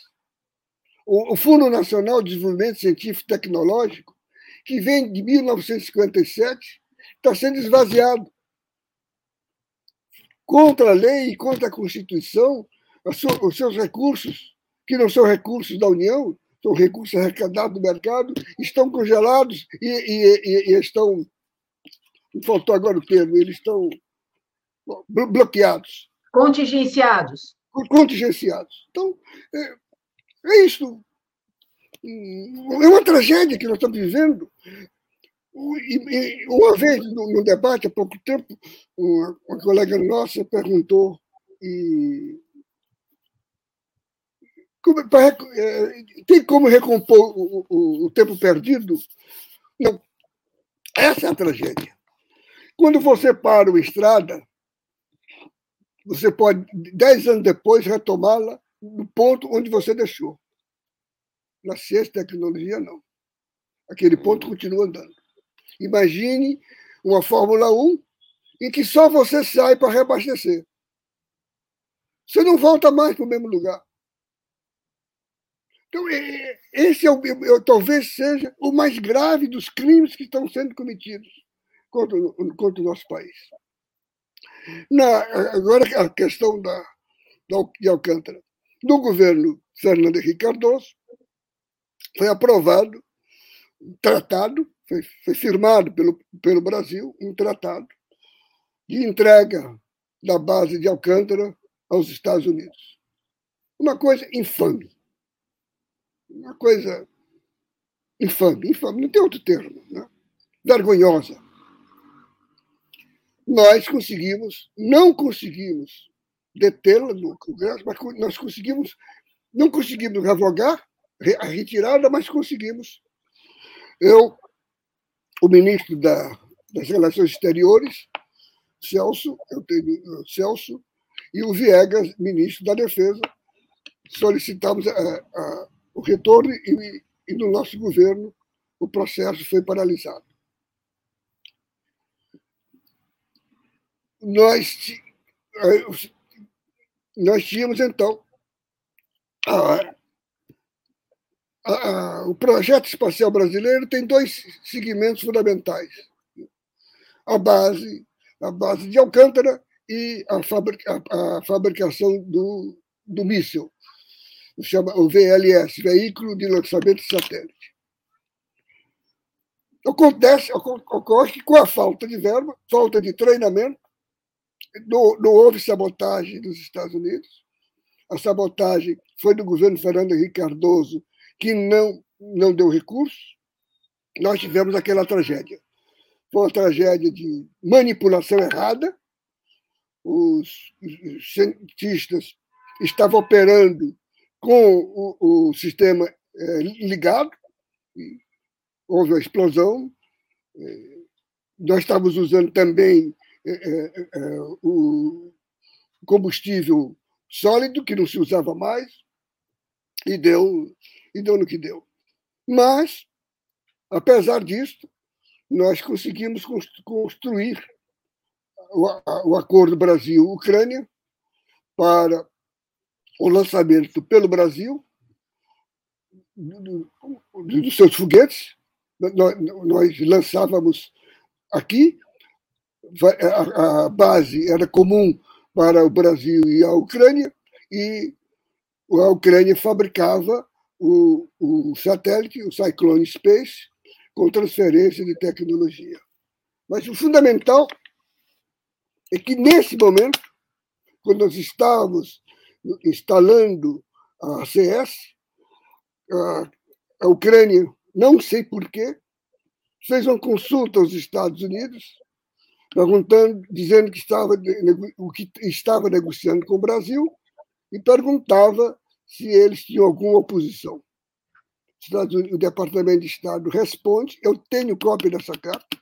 O, Fundo Nacional de Desenvolvimento Científico e Tecnológico, que vem de 1957, está sendo esvaziado. Contra a lei e contra a Constituição, os seus recursos, que não são recursos da União, são recursos arrecadados do mercado, estão congelados e, e, e, e estão faltou agora o termo, eles estão bloqueados. Contingenciados. Contingenciados. Então, é, é isso. É uma tragédia que nós estamos vivendo. Uma vez, no debate, há pouco tempo, uma, colega nossa perguntou e como, para, é, tem como recompor o, o, o tempo perdido? Não. Essa é a tragédia. Quando você para uma estrada, você pode, dez anos depois, retomá-la no ponto onde você deixou. Na ciência e tecnologia, não. Aquele ponto continua andando. Imagine uma Fórmula 1 em que só você sai para reabastecer. Você não volta mais para o mesmo lugar. Então, esse é o, talvez seja o mais grave dos crimes que estão sendo cometidos contra, contra o nosso país. Na, agora, a questão da, da, de Alcântara. No governo Fernando Henrique Cardoso, foi aprovado um tratado, foi, foi firmado pelo, pelo Brasil um tratado de entrega da base de Alcântara aos Estados Unidos. Uma coisa infame. Uma coisa infame, infame, não tem outro termo, né? vergonhosa. Nós conseguimos, não conseguimos detê-la no Congresso, mas nós conseguimos, não conseguimos revogar a retirada, mas conseguimos. Eu, o ministro da, das Relações Exteriores, Celso, eu tenho Celso, e o Viegas, ministro da Defesa, solicitamos a, a, o retorno e, e no nosso governo o processo foi paralisado. Nós, nós tínhamos, então, a, a, o projeto espacial brasileiro tem dois segmentos fundamentais. A base, a base de Alcântara e a, fabrica, a, a fabricação do, do míssil, chama o VLS, Veículo de Lançamento Satélite. Acontece, ocorre que com a falta de verba, falta de treinamento, não, não houve sabotagem dos Estados Unidos. A sabotagem foi do governo Fernando Henrique Cardoso, que não, não deu recurso. Nós tivemos aquela tragédia. Foi uma tragédia de manipulação errada. Os, os cientistas estavam operando com o, o sistema é, ligado, houve uma explosão. É, nós estávamos usando também o combustível sólido, que não se usava mais, e deu, e deu no que deu. Mas, apesar disso, nós conseguimos construir o, acordo Brasil-Ucrânia para o lançamento pelo Brasil dos seus foguetes. Nós lançávamos aqui a, base era comum para o Brasil e a Ucrânia, e a Ucrânia fabricava o, o satélite, o Cyclone Space, com transferência de tecnologia. Mas o fundamental é que, nesse momento, quando nós estávamos instalando a CS, a, a Ucrânia, não sei porquê, fez uma consulta aos Estados Unidos perguntando, dizendo que estava, o que estava negociando com o Brasil e perguntava se eles tinham alguma oposição. O Departamento de Estado responde: eu tenho cópia dessa carta,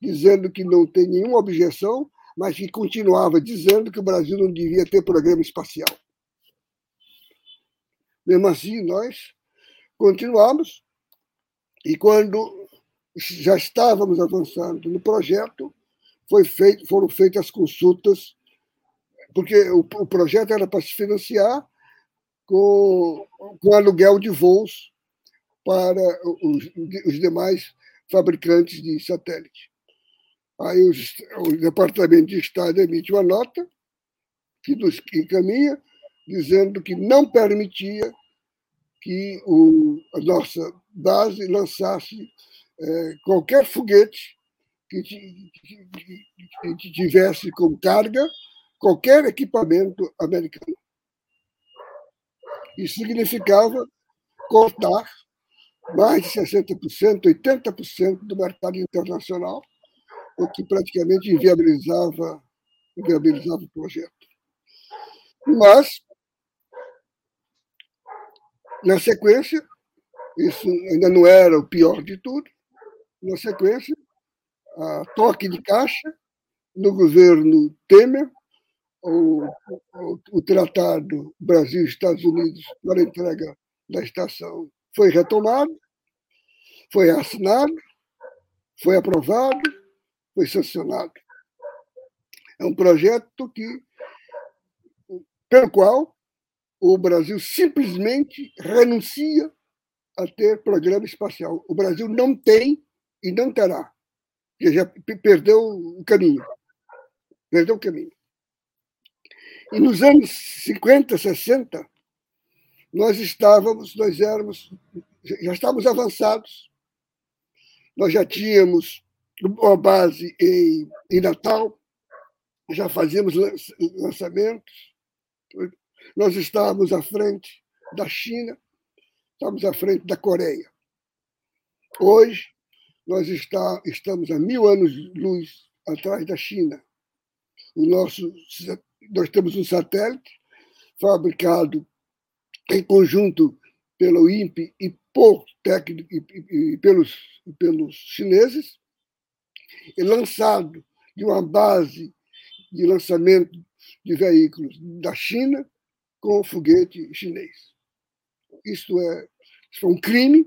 dizendo que não tem nenhuma objeção, mas que continuava dizendo que o Brasil não devia ter programa espacial. Mesmo assim, nós continuamos, e quando já estávamos avançando no projeto, foi feito, foram feitas consultas, porque o, o projeto era para se financiar com, com aluguel de voos para os, os demais fabricantes de satélite. Aí os, o Departamento de Estado emite uma nota que nos encaminha, dizendo que não permitia que o, a nossa base lançasse é, qualquer foguete que, tivesse com carga qualquer equipamento americano. Isso significava cortar mais de 60%, 80% do mercado internacional, o que praticamente inviabilizava, inviabilizava o projeto. Mas, na sequência, isso ainda não era o pior de tudo, na sequência, a toque de caixa no governo Temer, o, o, o tratado Brasil-Estados Unidos para entrega da estação foi retomado, foi assinado, foi aprovado, foi sancionado. É um projeto que, pelo qual o Brasil simplesmente renuncia a ter programa espacial. O Brasil não tem e não terá. Já perdeu o caminho. Perdeu o caminho. E nos anos 50, 60, nós estávamos, nós éramos, já estávamos avançados. Nós já tínhamos uma base em, em Natal, já fazíamos lançamentos. Nós estávamos à frente da China, estávamos à frente da Coreia. Hoje, nós está, estamos a mil anos-luz atrás da China. O nosso, nós temos um satélite fabricado em conjunto pelo INPE e por técnico e, e, e pelos, pelos chineses, e lançado de uma base de lançamento de veículos da China com foguete chinês. É, isso foi um crime.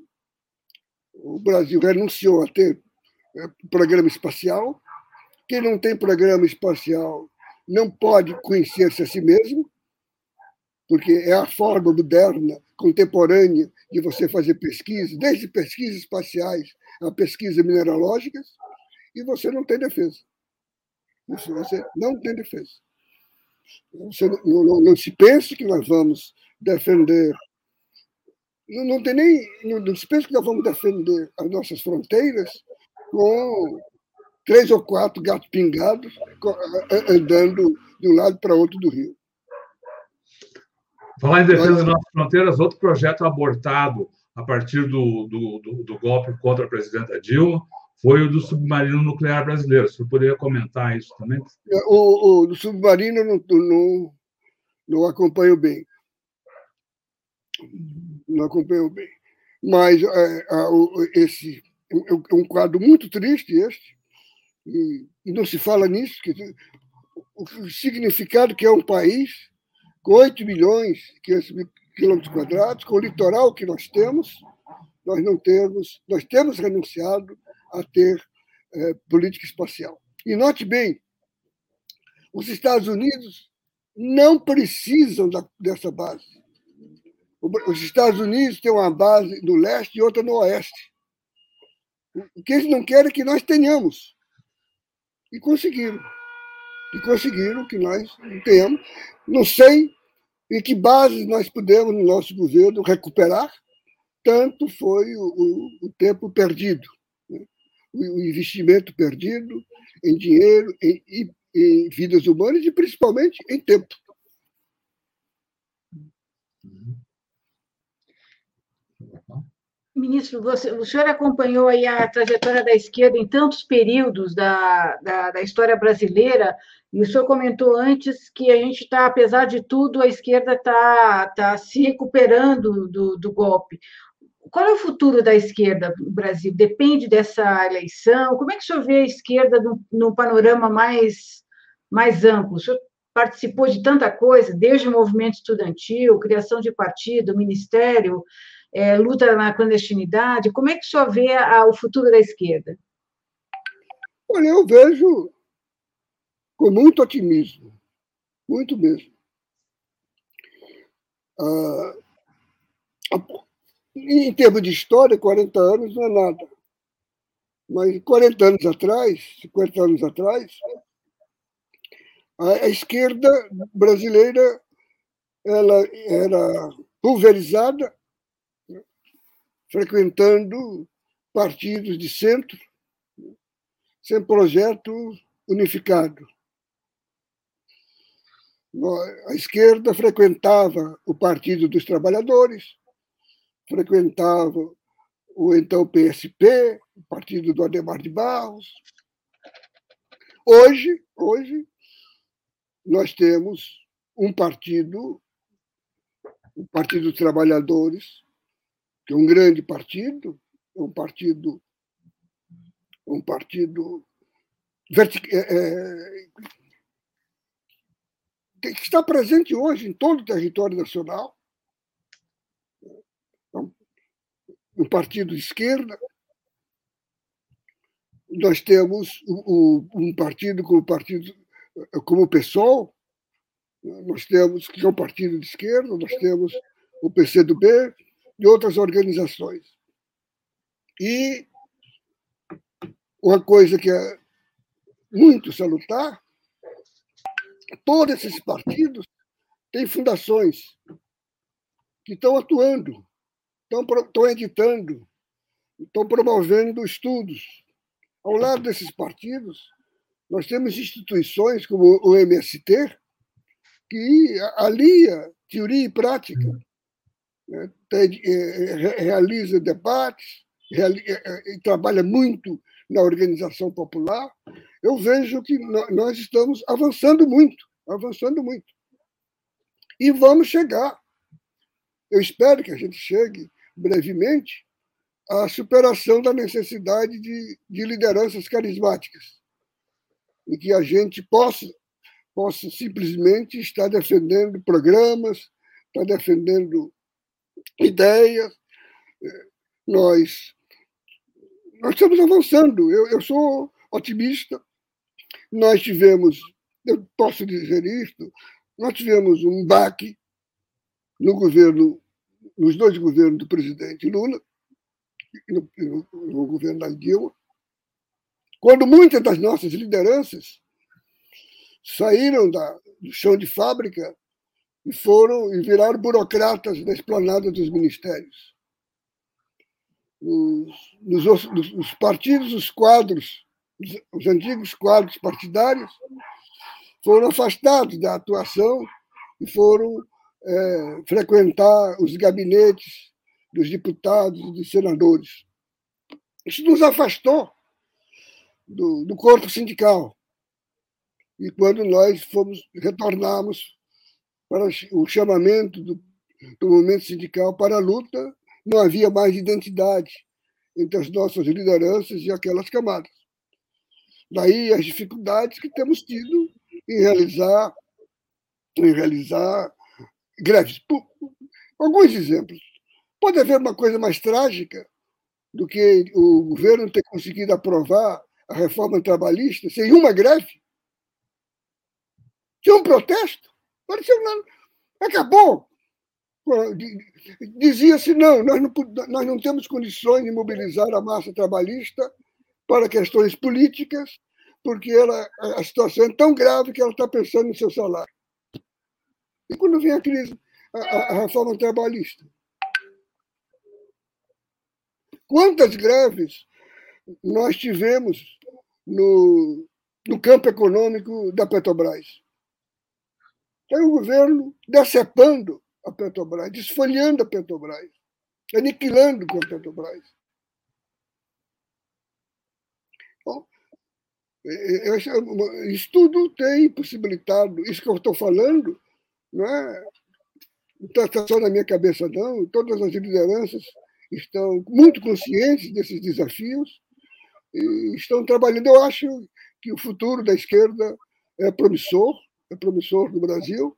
O Brasil renunciou a ter é, programa espacial. Quem não tem programa espacial não pode conhecer-se a si mesmo, porque é a forma moderna, contemporânea, de você fazer pesquisa, desde pesquisas espaciais a pesquisas mineralógicas, e você não tem defesa. Você não tem defesa. Você não, não, não se pense que nós vamos defender. Não, não tem nem. Não, não se pense que nós vamos defender as nossas fronteiras com três ou quatro gatos pingados andando de um lado para outro do rio. Falar em defesa das nossas fronteiras, outro projeto abortado a partir do, do, do, do golpe contra a presidenta Dilma foi o do submarino nuclear brasileiro. Você poderia comentar isso também? O, o do submarino não, não, não acompanho bem. Não acompanho bem. Mas é, esse é um quadro muito triste este, e, e não se fala nisso. Que, o significado que é um país com 8 milhões de quilômetros quadrados, com o litoral que nós temos, nós não temos, nós temos renunciado a ter é, política espacial. E note bem, os Estados Unidos não precisam da, dessa base. Os Estados Unidos têm uma base no leste e outra no oeste. O que eles não querem é que nós tenhamos. E conseguiram. E conseguiram que nós tenhamos. Não sei em que base nós pudemos, no nosso governo, recuperar. Tanto foi o, o, o tempo perdido o investimento perdido em dinheiro, em, em vidas humanas e principalmente em tempo. Ministro, você, o senhor acompanhou aí a trajetória da esquerda em tantos períodos da, da, da história brasileira, e o senhor comentou antes que a gente está, apesar de tudo, a esquerda está tá se recuperando do, do golpe qual é o futuro da esquerda no Brasil? Depende dessa eleição? Como é que o senhor vê a esquerda no, panorama mais, mais amplo? O senhor participou de tanta coisa, desde o movimento estudantil, criação de partido, ministério, é, luta na clandestinidade. Como é que o senhor vê a, o futuro da esquerda? Olha, eu vejo com muito otimismo, muito mesmo. Ah, em termos de história, 40 anos não é nada. Mas 40 anos atrás, 50 anos atrás, a, esquerda brasileira ela era pulverizada, frequentando partidos de centro, sem projeto unificado. A esquerda frequentava o Partido dos Trabalhadores, frequentava o então PSP, o partido do Ademar de Barros. Hoje, hoje nós temos um partido, o Partido dos Trabalhadores, que é um grande partido, é um partido, um partido é, é, que está presente hoje em todo o território nacional, um partido de esquerda, nós temos um partido como partido como o PSOL, nós temos, que é um partido de esquerda, nós temos o PCdoB e outras organizações. E uma coisa que é muito salutar, todos esses partidos têm fundações que estão atuando, estão, estão editando, estão promovendo estudos. Ao lado desses partidos, nós temos instituições como o MST, que alia teoria e prática, realiza debates, é, e trabalha muito na organização popular. Eu vejo que nós estamos avançando muito, avançando muito. E vamos chegar. Eu espero que a gente chegue brevemente à superação da necessidade de, de lideranças carismáticas e que a gente possa possa simplesmente estar defendendo programas, estar defendendo ideias. Nós, nós estamos avançando. Eu, eu sou otimista. Nós tivemos, eu posso dizer isto, nós tivemos um baque no governo, nos dois governos do presidente Lula e no, no, no governo da Dilma, quando muitas das nossas lideranças saíram da, do chão de fábrica e foram e viraram burocratas da esplanada dos ministérios. Os, nos, nos partidos, os quadros, os, os antigos quadros partidários, foram afastados da atuação e foram é, frequentar os gabinetes dos deputados e dos senadores. Isso nos afastou do, do corpo sindical. E quando nós fomos retornarmos para o chamamento do, do movimento sindical para a luta, não havia mais identidade entre as nossas lideranças e aquelas camadas. Daí as dificuldades que temos tido em realizar, em realizar greves. Alguns exemplos. Pode haver uma coisa mais trágica do que o governo ter conseguido aprovar a reforma trabalhista sem uma greve? Tinha um protesto? Pareceu não. Acabou. Dizia-se, não nós, não, nós não temos condições de mobilizar a massa trabalhista para questões políticas, porque ela, a situação é tão grave que ela está pensando no seu salário. E quando vem a crise, a, a, a reforma trabalhista? Quantas greves nós tivemos no, no campo econômico da Petrobras? Tem o governo decepando a Petrobras, desfolhando a Petrobras, aniquilando com a Petrobras. Bom, é, isso tudo tem possibilitado, isso que eu estou falando, não é não está só na minha cabeça, não. Todas as lideranças estão muito conscientes desses desafios e estão trabalhando. Eu acho que o futuro da esquerda é promissor, promissor no Brasil,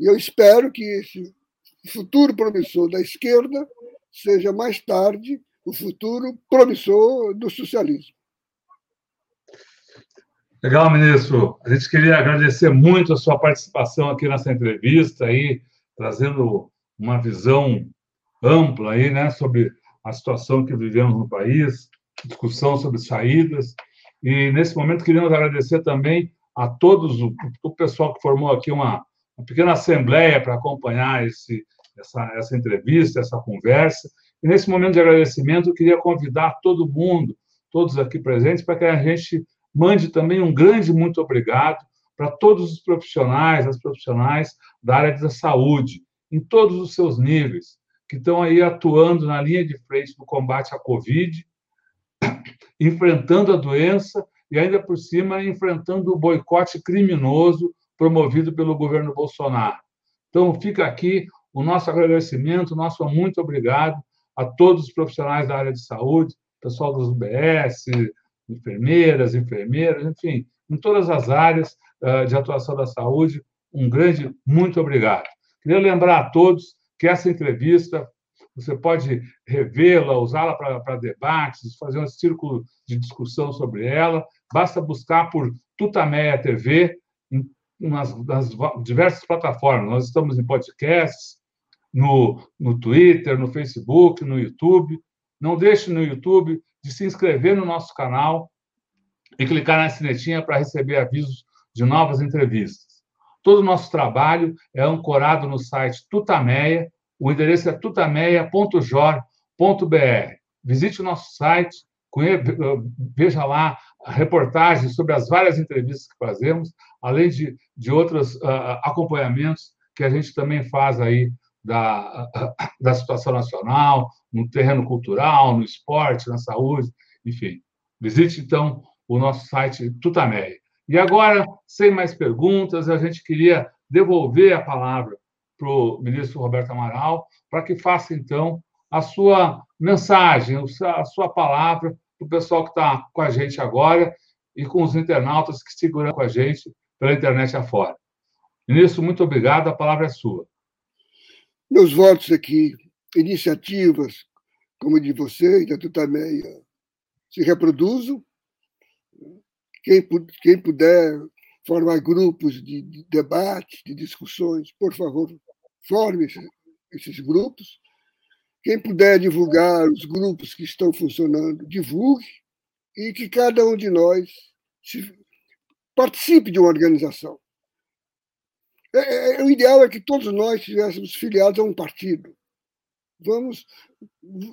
e eu espero que esse futuro promissor da esquerda seja mais tarde o futuro promissor do socialismo. Legal, ministro. A gente queria agradecer muito a sua participação aqui nessa entrevista, aí, trazendo uma visão ampla aí, né, sobre a situação que vivemos no país, discussão sobre saídas. E, nesse momento, queríamos agradecer também a todos o, o pessoal que formou aqui uma, uma pequena assembleia para acompanhar esse, essa, essa entrevista, essa conversa. E nesse momento de agradecimento, eu queria convidar todo mundo, todos aqui presentes, para que a gente mande também um grande muito obrigado para todos os profissionais, as profissionais da área da saúde, em todos os seus níveis, que estão aí atuando na linha de frente do combate à Covid, enfrentando a doença e ainda por cima enfrentando o boicote criminoso promovido pelo governo Bolsonaro. Então, fica aqui o nosso agradecimento, o nosso muito obrigado a todos os profissionais da área de saúde, pessoal dos UBS, enfermeiras, enfermeiros, enfim, em todas as áreas uh, de atuação da saúde, um grande muito obrigado. Queria lembrar a todos que essa entrevista você pode revê-la, usá-la para debates, fazer um círculo de discussão sobre ela. Basta buscar por Tutameia TV em nas, nas diversas plataformas. Nós estamos em podcasts, no, no Twitter, no Facebook, no YouTube. Não deixe no YouTube de se inscrever no nosso canal e clicar na sinetinha para receber avisos de novas entrevistas. Todo o nosso trabalho é ancorado no site Tutameia, o endereço é tutameia.jor.br. Visite o nosso site, veja lá reportagens sobre as várias entrevistas que fazemos, além de, de outros uh, acompanhamentos que a gente também faz aí da, da situação nacional, no terreno cultural, no esporte, na saúde, enfim. Visite, então, o nosso site Tutameia. E agora, sem mais perguntas, a gente queria devolver a palavra para o ministro Roberto Amaral, para que faça, então, a sua mensagem, a sua palavra para o pessoal que está com a gente agora e com os internautas que seguram com a gente pela internet afora. Ministro, muito obrigado, a palavra é sua. Meus votos aqui, iniciativas como de você e da Tutameia se reproduzam. Quem, quem puder formar grupos de, de debate, de discussões, por favor, forme esses, grupos. Quem puder divulgar os grupos que estão funcionando, divulgue e que cada um de nós se, participe de uma organização. É, é, é, o ideal é que todos nós estivéssemos filiados a um partido. Vamos,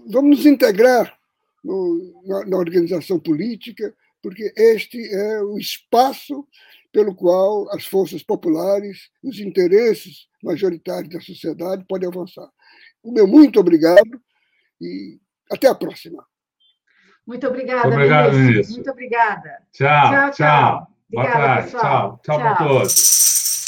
vamos nos integrar no, na, na organização política, porque este é o espaço pelo qual as forças populares, os interesses majoritários da sociedade podem avançar. O meu muito obrigado e até a próxima. Muito obrigada, Obrigado, ministro. Muito obrigada. Tchau, tchau. tchau. Obrigada, Boa tarde. Pessoal. Tchau, tchau, tchau para todos.